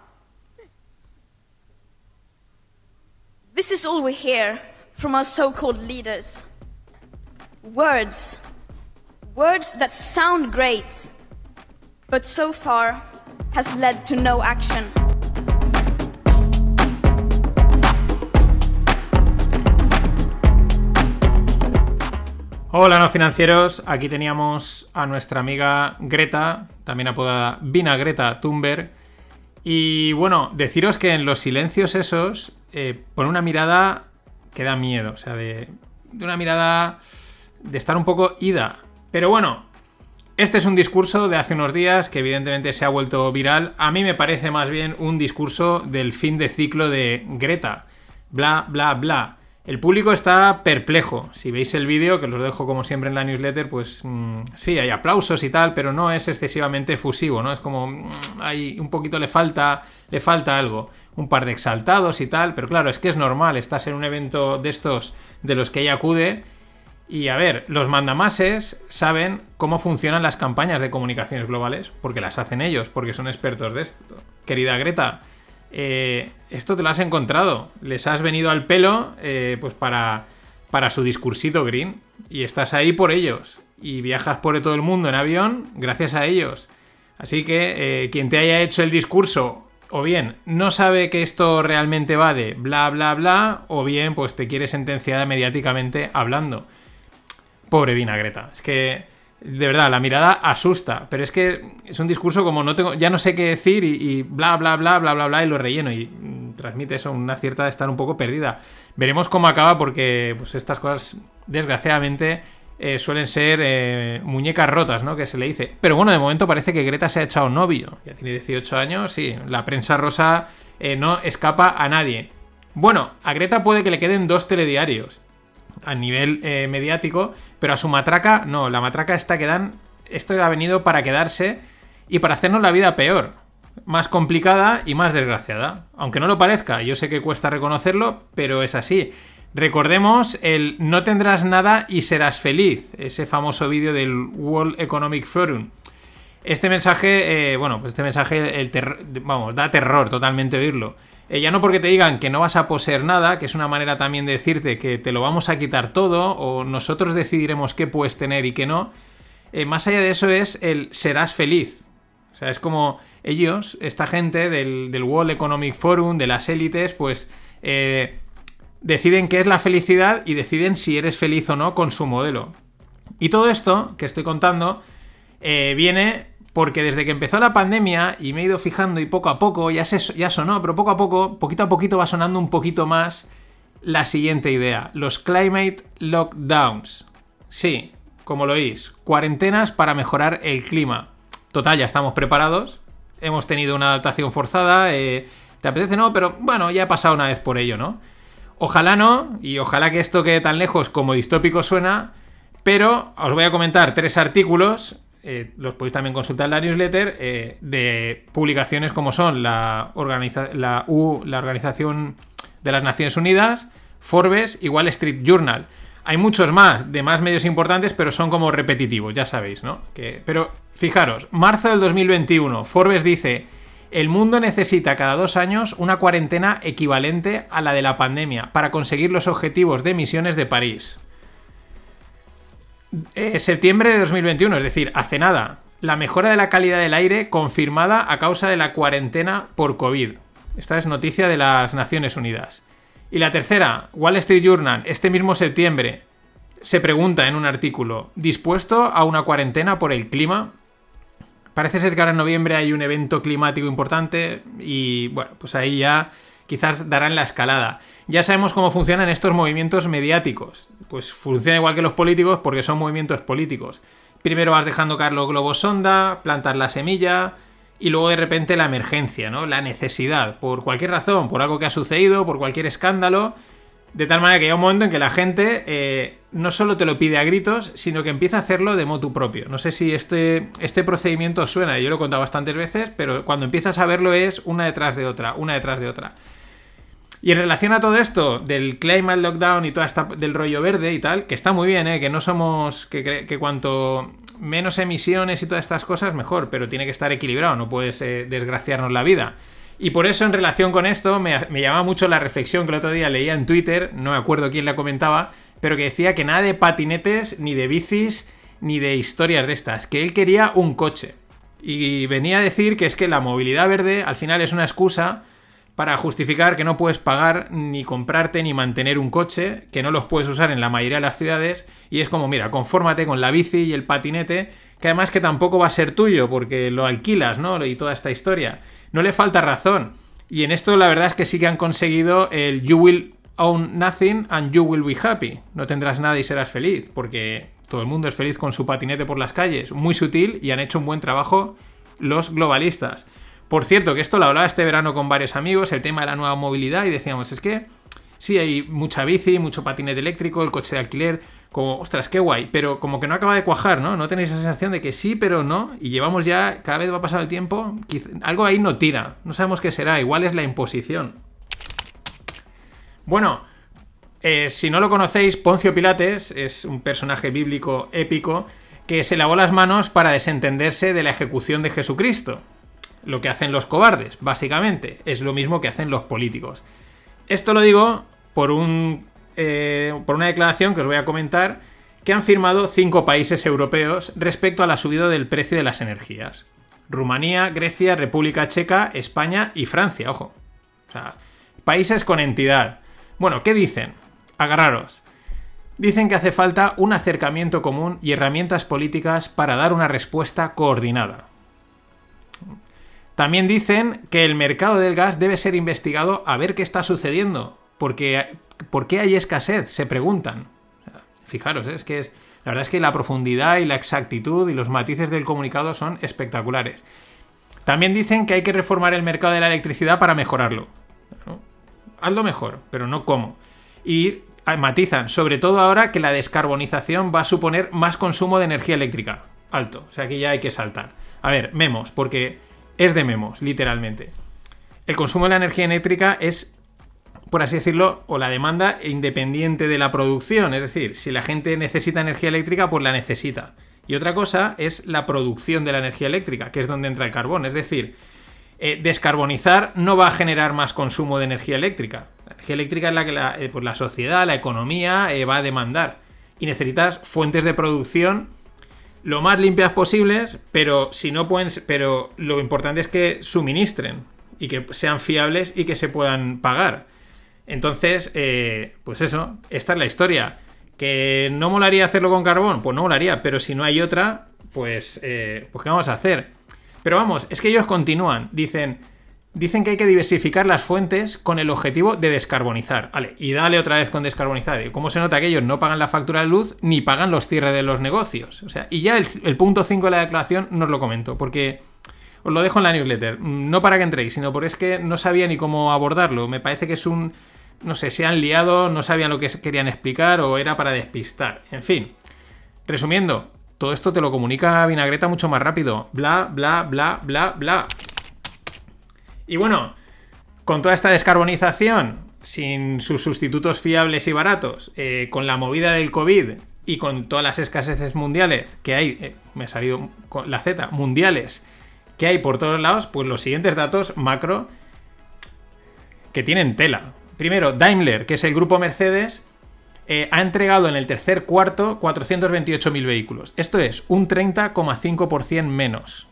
This is all we hear from our so called leaders. Words. Words that sound great, but so far has led to no action. Hola no financieros, aquí teníamos a nuestra amiga Greta, también apodada Vina Thunberg. Y bueno, deciros que en los silencios esos eh, por una mirada que da miedo, o sea, de, de una mirada de estar un poco ida. Pero bueno, este es un discurso de hace unos días que evidentemente se ha vuelto viral. A mí me parece más bien un discurso del fin de ciclo de Greta. Bla, bla, bla. El público está perplejo. Si veis el vídeo, que os lo dejo como siempre en la newsletter, pues mm, sí, hay aplausos y tal, pero no es excesivamente efusivo, ¿no? Es como mm, hay un poquito le falta, le falta algo un par de exaltados y tal, pero claro, es que es normal, estás en un evento de estos de los que ella acude y a ver, los mandamases saben cómo funcionan las campañas de comunicaciones globales, porque las hacen ellos, porque son expertos de esto. Querida Greta, eh, esto te lo has encontrado, les has venido al pelo eh, pues para, para su discursito green y estás ahí por ellos y viajas por todo el mundo en avión gracias a ellos. Así que eh, quien te haya hecho el discurso o bien no sabe que esto realmente va de bla bla bla, o bien pues te quiere sentenciada mediáticamente hablando. Pobre vinagreta. Es que, de verdad, la mirada asusta. Pero es que es un discurso como no tengo, ya no sé qué decir y, y bla, bla, bla, bla, bla, bla, y lo relleno. Y mm, transmite eso, una cierta de estar un poco perdida. Veremos cómo acaba porque pues estas cosas, desgraciadamente, eh, suelen ser eh, muñecas rotas, ¿no? Que se le dice. Pero bueno, de momento parece que Greta se ha echado novio. Ya tiene 18 años, sí. La prensa rosa eh, no escapa a nadie. Bueno, a Greta puede que le queden dos telediarios a nivel eh, mediático, pero a su matraca, no, la matraca está que dan. Esto ha venido para quedarse y para hacernos la vida peor. Más complicada y más desgraciada. Aunque no lo parezca, yo sé que cuesta reconocerlo, pero es así. Recordemos el no tendrás nada y serás feliz, ese famoso vídeo del World Economic Forum. Este mensaje, eh, bueno, pues este mensaje, el vamos, da terror totalmente oírlo. Eh, ya no porque te digan que no vas a poseer nada, que es una manera también de decirte que te lo vamos a quitar todo, o nosotros decidiremos qué puedes tener y qué no. Eh, más allá de eso es el serás feliz. O sea, es como ellos, esta gente del, del World Economic Forum, de las élites, pues eh, deciden qué es la felicidad y deciden si eres feliz o no con su modelo. Y todo esto que estoy contando viene porque desde que empezó la pandemia y me he ido fijando y poco a poco, ya, se, ya sonó, pero poco a poco, poquito a poquito va sonando un poquito más la siguiente idea, los climate lockdowns. Sí, como lo oís, cuarentenas para mejorar el clima. Total, ya estamos preparados, hemos tenido una adaptación forzada, eh, ¿te apetece? No, pero bueno, ya he pasado una vez por ello, ¿no? Ojalá no, y ojalá que esto quede tan lejos como distópico suena, pero os voy a comentar tres artículos, eh, los podéis también consultar en la newsletter, eh, de publicaciones como son la, la, U- la Organización de las Naciones Unidas, Forbes y Wall Street Journal. Hay muchos más, de más medios importantes, pero son como repetitivos, ya sabéis, ¿no? Que, pero fijaros, marzo del 2021, Forbes dice, el mundo necesita cada dos años una cuarentena equivalente a la de la pandemia para conseguir los objetivos de emisiones de París. Eh, septiembre de 2021, es decir, hace nada. La mejora de la calidad del aire confirmada a causa de la cuarentena por COVID. Esta es noticia de las Naciones Unidas. Y la tercera, Wall Street Journal, este mismo septiembre, se pregunta en un artículo, ¿dispuesto a una cuarentena por el clima? Parece ser que ahora en noviembre hay un evento climático importante y bueno, pues ahí ya quizás darán la escalada. Ya sabemos cómo funcionan estos movimientos mediáticos. Pues funciona igual que los políticos porque son movimientos políticos. Primero vas dejando caer los globos sonda, plantar la semilla y luego de repente la emergencia, ¿no? La necesidad, por cualquier razón, por algo que ha sucedido, por cualquier escándalo. De tal manera que llega un momento en que la gente eh, no solo te lo pide a gritos, sino que empieza a hacerlo de motu propio. No sé si este, este procedimiento suena, yo lo he contado bastantes veces, pero cuando empiezas a verlo es una detrás de otra, una detrás de otra. Y en relación a todo esto del climate lockdown y toda esta del rollo verde y tal, que está muy bien, ¿eh? que no somos que, que cuanto menos emisiones y todas estas cosas mejor, pero tiene que estar equilibrado, no puedes eh, desgraciarnos la vida. Y por eso en relación con esto me, me llama mucho la reflexión que el otro día leía en Twitter, no me acuerdo quién la comentaba, pero que decía que nada de patinetes, ni de bicis, ni de historias de estas, que él quería un coche. Y venía a decir que es que la movilidad verde al final es una excusa para justificar que no puedes pagar ni comprarte ni mantener un coche, que no los puedes usar en la mayoría de las ciudades, y es como, mira, confórmate con la bici y el patinete, que además que tampoco va a ser tuyo, porque lo alquilas, ¿no? Y toda esta historia. No le falta razón. Y en esto la verdad es que sí que han conseguido el You will own nothing and you will be happy. No tendrás nada y serás feliz, porque todo el mundo es feliz con su patinete por las calles. Muy sutil y han hecho un buen trabajo los globalistas. Por cierto, que esto lo hablaba este verano con varios amigos, el tema de la nueva movilidad, y decíamos, es que sí, hay mucha bici, mucho patinete eléctrico, el coche de alquiler, como, ostras, qué guay, pero como que no acaba de cuajar, ¿no? No tenéis esa sensación de que sí, pero no, y llevamos ya, cada vez va pasando el tiempo, algo ahí no tira, no sabemos qué será, igual es la imposición. Bueno, eh, si no lo conocéis, Poncio Pilates es un personaje bíblico épico que se lavó las manos para desentenderse de la ejecución de Jesucristo. Lo que hacen los cobardes, básicamente, es lo mismo que hacen los políticos. Esto lo digo por, un, eh, por una declaración que os voy a comentar que han firmado cinco países europeos respecto a la subida del precio de las energías. Rumanía, Grecia, República Checa, España y Francia, ojo. O sea, países con entidad. Bueno, ¿qué dicen? Agarraros. dicen que hace falta un acercamiento común y herramientas políticas para dar una respuesta coordinada. También dicen que el mercado del gas debe ser investigado a ver qué está sucediendo, porque ¿por qué hay escasez? Se preguntan. Fijaros, es que es, la verdad es que la profundidad y la exactitud y los matices del comunicado son espectaculares. También dicen que hay que reformar el mercado de la electricidad para mejorarlo. ¿no? Hazlo mejor, pero no cómo. Y matizan, sobre todo ahora que la descarbonización va a suponer más consumo de energía eléctrica. Alto, o sea que ya hay que saltar. A ver, memos, porque es de memos, literalmente. El consumo de la energía eléctrica es, por así decirlo, o la demanda independiente de la producción. Es decir, si la gente necesita energía eléctrica, pues la necesita. Y otra cosa es la producción de la energía eléctrica, que es donde entra el carbón. Es decir, eh, descarbonizar no va a generar más consumo de energía eléctrica. La energía eléctrica es la que la, eh, pues la sociedad, la economía eh, va a demandar. Y necesitas fuentes de producción lo más limpias posibles, pero si no pueden, pero lo importante es que suministren y que sean fiables y que se puedan pagar. Entonces, eh, pues eso, esta es la historia. ¿Que no molaría hacerlo con carbón? Pues no molaría, pero si no hay otra, pues, eh, pues ¿qué vamos a hacer? Pero vamos, es que ellos continúan, dicen, dicen que hay que diversificar las fuentes con el objetivo de descarbonizar. Vale, y dale otra vez con descarbonizar. ¿Cómo se nota que ellos no pagan la factura de luz ni pagan los cierres de los negocios? O sea, y ya el, el punto 5 de la declaración no os lo comento, porque os lo dejo en la newsletter. No para que entréis, sino porque es que no sabía ni cómo abordarlo. Me parece que es un... No sé, se han liado, no sabían lo que querían explicar o era para despistar. En fin. Resumiendo, todo esto te lo comunica Vinagreta mucho más rápido. Bla, bla, bla, bla, bla. Y bueno, con toda esta descarbonización, sin sus sustitutos fiables y baratos, eh, con la movida del COVID y con todas las escaseces mundiales que hay, eh, me ha salido con la Z, mundiales, que hay por todos lados, pues los siguientes datos macro que tienen tela. Primero, Daimler, que es el grupo Mercedes, eh, ha entregado en el tercer cuarto 428.000 vehículos. Esto es un 30,5% menos.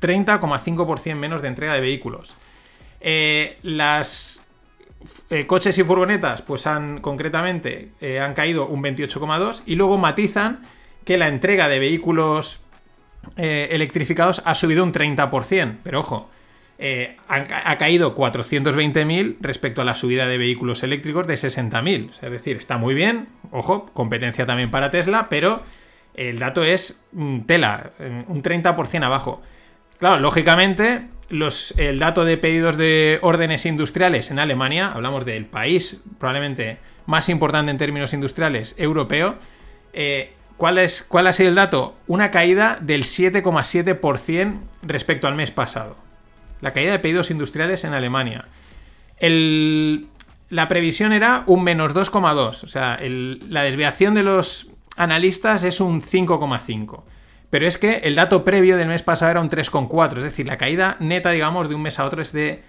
30,5% menos de entrega de vehículos. Eh, las eh, coches y furgonetas, pues han concretamente eh, han caído un 28,2 y luego matizan que la entrega de vehículos eh, electrificados ha subido un 30%. Pero ojo, ha, ha, caído 420.000 respecto a la subida de vehículos eléctricos de 60.000. Es decir, está muy bien, ojo, competencia también para Tesla, pero el dato es mm, tela, un 30% abajo. Claro, lógicamente, el dato de pedidos de órdenes industriales en Alemania, hablamos del país probablemente más importante en términos industriales europeo, eh, ¿cuál, es, ¿cuál ha sido el dato? Una caída del 7,7% respecto al mes pasado. La caída de pedidos industriales en Alemania. La previsión era un menos 2,2. O sea, la desviación de los analistas es un 5,5. Pero es que el dato previo del mes pasado era un 3,4. Es decir, la caída neta, digamos, de un mes a otro es de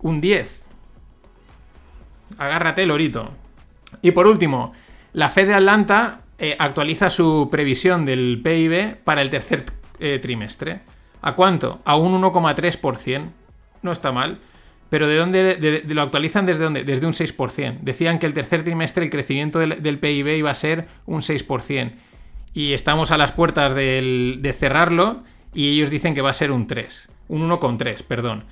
un 10. Agárrate, Lorito. Y por último, la Fed de Atlanta eh, actualiza su previsión del PIB para el tercer eh, trimestre. ¿A cuánto? A un 1,3%. No está mal. Pero ¿de dónde de, de, lo actualizan desde dónde? Desde un 6%. Decían que el tercer trimestre el crecimiento del, del PIB iba a ser un 6% y estamos a las puertas de cerrarlo y ellos dicen que va a ser un 3, un 1,3, perdón.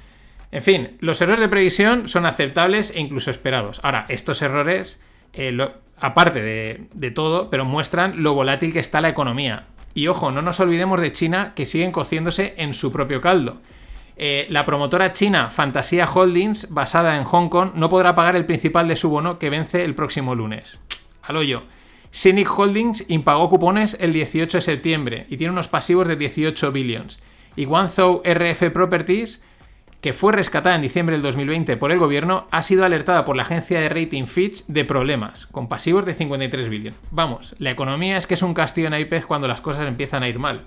En fin, los errores de previsión son aceptables e incluso esperados. Ahora, estos errores, eh, aparte de, todo, pero muestran lo volátil que está la economía. Y ojo, no nos olvidemos de China que siguen cociéndose en su propio caldo. Eh, la promotora china Fantasia Holdings, basada en Hong Kong, no podrá pagar el principal de su bono que vence el próximo lunes. Al hoyo. Cynic Holdings impagó cupones el 18 de septiembre y tiene unos pasivos de 18 billions. Y Guangzhou RF Properties, que fue rescatada en diciembre del 2020 por el gobierno, ha sido alertada por la agencia de rating Fitch de problemas, con pasivos de 53 billion. Vamos, la economía es que es un castillo en naipes cuando las cosas empiezan a ir mal.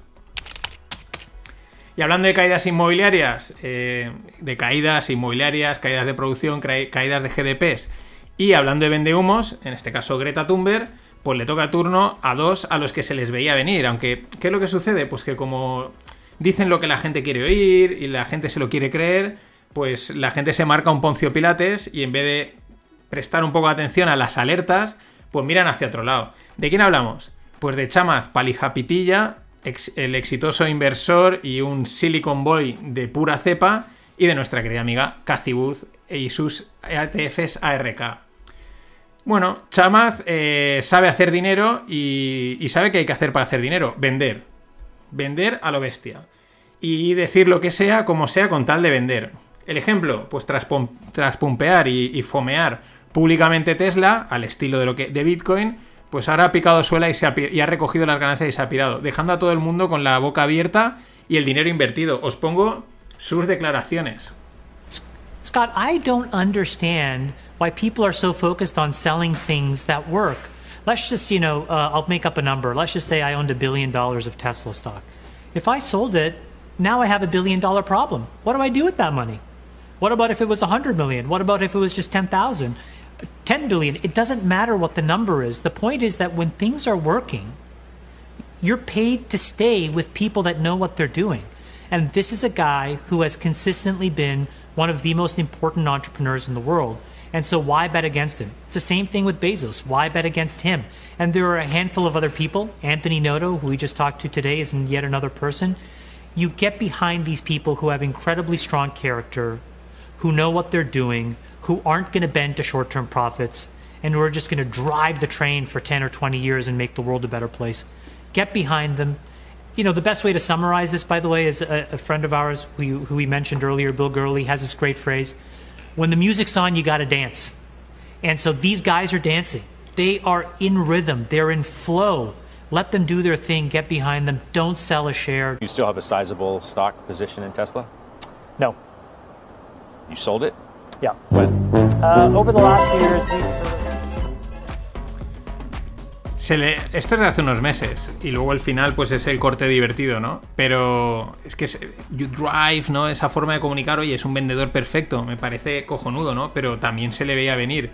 Y hablando de caídas inmobiliarias, eh, de caídas inmobiliarias, caídas de producción, caídas de GDPs, y hablando de vendehumos, en este caso Greta Thunberg, pues le toca turno a dos a los que se les veía venir. Aunque, ¿qué es lo que sucede? Pues que como dicen lo que la gente quiere oír y la gente se lo quiere creer, pues la gente se marca un Poncio Pilates y en vez de prestar un poco de atención a las alertas, pues miran hacia otro lado. ¿De quién hablamos? Pues de Chamaz Palijapitilla, ex- el exitoso inversor y un Silicon Boy de pura cepa, y de nuestra querida amiga Cathy y sus ETFs ARK. Bueno, Chamaz eh, sabe hacer dinero y, y sabe qué hay que hacer para hacer dinero. Vender. Vender a lo bestia. Y decir lo que sea como sea con tal de vender. El ejemplo, pues tras, tras pumpear y, y fomear públicamente Tesla, al estilo de lo que de Bitcoin, pues ahora ha picado suela y, se ha, y ha recogido las ganancias y se ha pirado, dejando a todo el mundo con la boca abierta y el dinero invertido. Os pongo sus declaraciones. Scott, I don't understand why people are so focused on selling things that work. Let's just, you know, uh, I'll make up a number. Let's just say I owned a billion dollars of Tesla stock. If I sold it, now I have a billion dollar problem. What do I do with that money? What about if it was 100 million? What about if it was just 10,000? 10 billion? It doesn't matter what the number is. The point is that when things are working, you're paid to stay with people that know what they're doing. And this is a guy who has consistently been one of the most important entrepreneurs in the world. And so why bet against him? It's the same thing with Bezos. Why bet against him? And there are a handful of other people. Anthony Noto, who we just talked to today, is yet another person. You get behind these people who have incredibly strong character, who know what they're doing, who aren't going to bend to short term profits, and who are just going to drive the train for 10 or 20 years and make the world a better place. Get behind them. You know, the best way to summarize this, by the way, is a, a friend of ours who, who we mentioned earlier, Bill Gurley, has this great phrase when the music's on, you got to dance. And so these guys are dancing. They are in rhythm, they're in flow. Let them do their thing, get behind them, don't sell a share. You still have a sizable stock position in Tesla? No. You sold it? Yeah. When? Uh, over the last few years. Esto es de hace unos meses. Y luego el final, pues es el corte divertido, ¿no? Pero es que es... You Drive, ¿no? Esa forma de comunicar, oye, es un vendedor perfecto. Me parece cojonudo, ¿no? Pero también se le veía venir.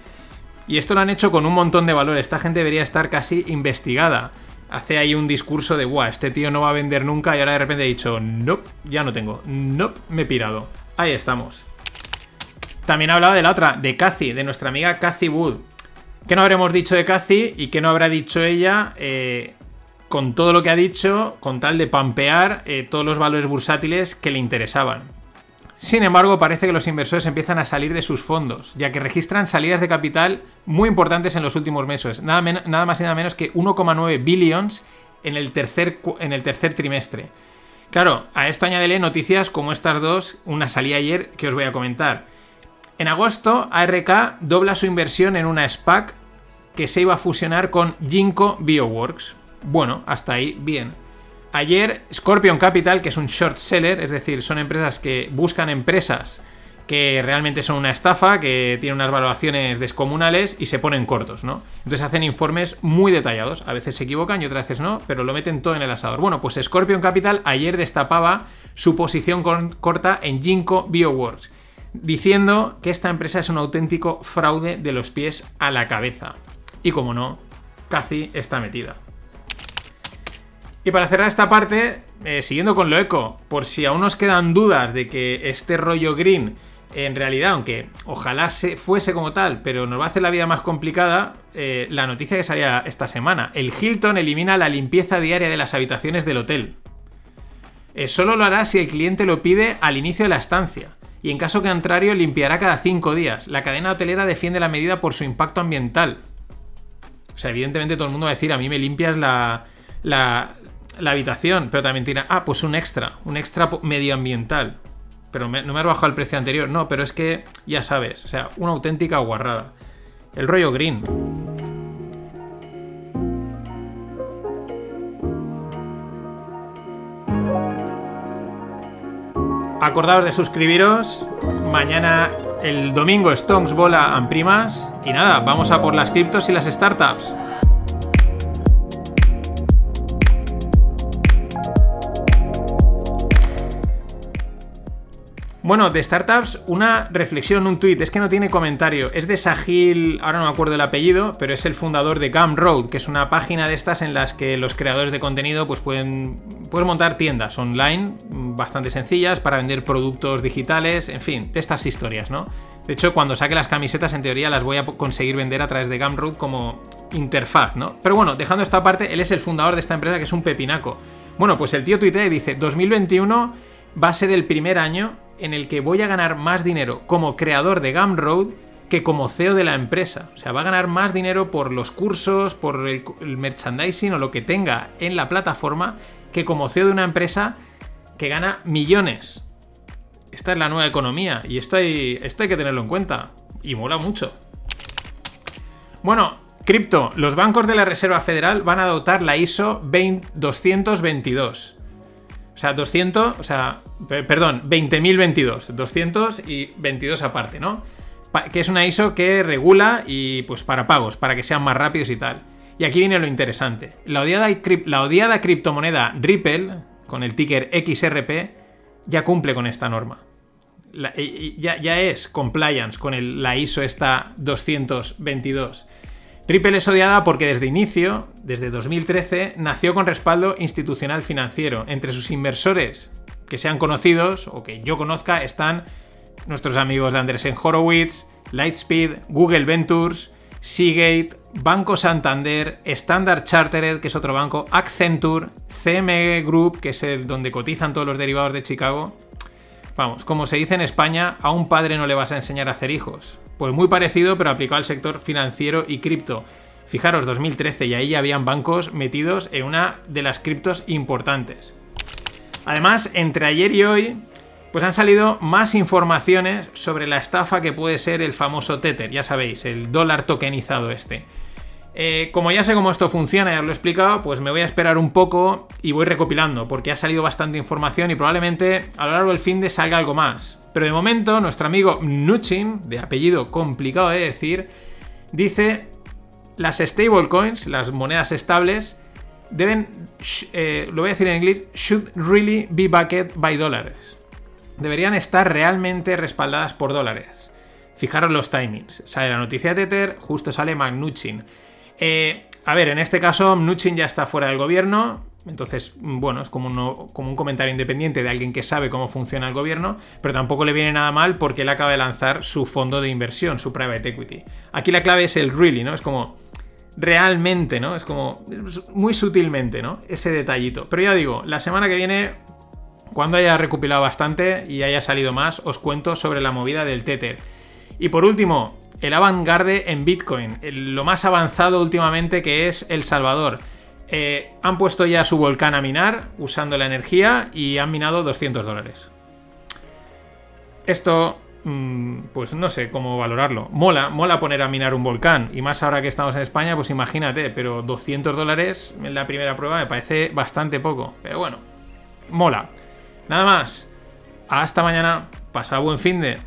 Y esto lo han hecho con un montón de valor. Esta gente debería estar casi investigada. Hace ahí un discurso de, guau, este tío no va a vender nunca. Y ahora de repente ha dicho, nope, ya no tengo. Nope, me he pirado. Ahí estamos. También hablaba de la otra, de Cathy, de nuestra amiga Cathy Wood. ¿Qué no habremos dicho de Cathy y qué no habrá dicho ella eh, con todo lo que ha dicho, con tal de pampear eh, todos los valores bursátiles que le interesaban? Sin embargo, parece que los inversores empiezan a salir de sus fondos, ya que registran salidas de capital muy importantes en los últimos meses, nada, más y nada menos que 1,9 billions en el, tercer, en el tercer trimestre. Claro, a esto añádele noticias como estas dos, una salía ayer que os voy a comentar. En agosto, ARK dobla su inversión en una SPAC que se iba a fusionar con Ginkgo Bioworks. Bueno, hasta ahí bien. Ayer, Scorpion Capital, que es un short seller, es decir, son empresas que buscan empresas que realmente son una estafa, que tienen unas valoraciones descomunales y se ponen cortos, ¿no? Entonces hacen informes muy detallados. A veces se equivocan y otras veces no, pero lo meten todo en el asador. Bueno, pues Scorpion Capital ayer destapaba su posición corta en Ginkgo Bioworks diciendo que esta empresa es un auténtico fraude de los pies a la cabeza. Y como no, Cathy está metida. Y para cerrar esta parte, eh, siguiendo con lo eco, por si aún nos quedan dudas de que este rollo green, en realidad, aunque ojalá se fuese como tal, pero nos va a hacer la vida más complicada, eh, la noticia que salía esta semana. El Hilton elimina la limpieza diaria de las habitaciones del hotel. Eh, solo lo hará si el cliente lo pide al inicio de la estancia. Y en caso contrario, limpiará cada cinco días. La cadena hotelera defiende la medida por su impacto ambiental. O sea, evidentemente todo el mundo va a decir, a mí me limpias la, la, habitación, pero también tiene, ah, pues un extra, un extra medioambiental. Pero no me has bajado el precio anterior, no, pero es que ya sabes, o sea, una auténtica guarrada. El rollo green. Acordaos de suscribiros. Mañana, el domingo, Stonks, Bola, en primas. Y nada, vamos a por las criptos y las startups. Bueno, de startups, una reflexión, un tuit, es que no tiene comentario. Es de Sahil, ahora no me acuerdo el apellido, pero es el fundador de Gumroad, que es una página de estas en las que los creadores de contenido pues pueden, pueden montar tiendas online bastante sencillas para vender productos digitales, en fin, de estas historias, ¿no? De hecho, cuando saque las camisetas, en teoría las voy a conseguir vender a través de Gumroad como interfaz, ¿no? Pero bueno, dejando esta parte, él es el fundador de esta empresa que es un pepinaco. Bueno, pues el tío tuitea y dice, 2021 va a ser el primer año en el que voy a ganar más dinero como creador de Gumroad que como CEO de la empresa. O sea, va a ganar más dinero por los cursos, por el, merchandising o lo que tenga en la plataforma que como CEO de una empresa que gana millones. Esta es la nueva economía y esto hay, esto hay que tenerlo en cuenta. Y mola mucho. Bueno, cripto. Los bancos de la Reserva Federal van a adoptar la ISO 20 222. O sea, 200, o sea, per- perdón, 20.022. 200 y 22 aparte, ¿no? Que es una ISO que regula y pues para pagos, para que sean más rápidos y tal. Y aquí viene lo interesante. La odiada, la criptomoneda Ripple, con el ticker XRP, ya cumple con esta norma. Ya, ya es compliance con el- la ISO esta 222. Ripple es odiada porque desde inicio, desde 2013, nació con respaldo institucional financiero. Entre sus inversores que sean conocidos o que yo conozca están nuestros amigos de Andresen Horowitz, Lightspeed, Google Ventures, Seagate, Banco Santander, Standard Chartered, que es otro banco, Accenture, CME Group, que es el donde cotizan todos los derivados de Chicago. Vamos, como se dice en España, a un padre no le vas a enseñar a hacer hijos. Pues muy parecido, pero aplicado al sector financiero y cripto. Fijaros, 2013, y ahí ya habían bancos metidos en una de las criptos importantes. Además, entre ayer y hoy, pues han salido más informaciones sobre la estafa que puede ser el famoso Tether, ya sabéis, el dólar tokenizado este. Eh, como ya sé cómo esto funciona, ya os lo he explicado, pues me voy a esperar un poco y voy recopilando, porque ha salido bastante información y probablemente a lo largo del fin de salga algo más. Pero de momento, nuestro amigo Nuchin, de apellido complicado de decir, dice las stablecoins, las monedas estables, deben, eh, lo voy a decir en inglés, should really be backed by dollars. Deberían estar realmente respaldadas por dólares. Fijaros los timings. Sale la noticia de Tether, justo sale Mnuchin. Eh, a ver, en este caso, Mnuchin ya está fuera del gobierno. Entonces, bueno, es como, como un comentario independiente de alguien que sabe cómo funciona el gobierno, pero tampoco le viene nada mal porque él acaba de lanzar su fondo de inversión, su private equity. Aquí la clave es el really, ¿no? Es como realmente, ¿no? Es como muy sutilmente, ¿no? Ese detallito. Pero ya digo, la semana que viene, cuando haya recopilado bastante y haya salido más, os cuento sobre la movida del Tether. Y por último, el avant-garde en Bitcoin, lo más avanzado últimamente que es El Salvador. Eh, han puesto ya su volcán a minar usando la energía y han minado 200 dólares. Esto, mm, pues no sé cómo valorarlo. Mola, mola poner a minar un volcán. Y más ahora que estamos en España, pues imagínate, pero 200 dólares en la primera prueba me parece bastante poco. Pero bueno, mola. Nada más. Hasta mañana. Pasa buen fin de.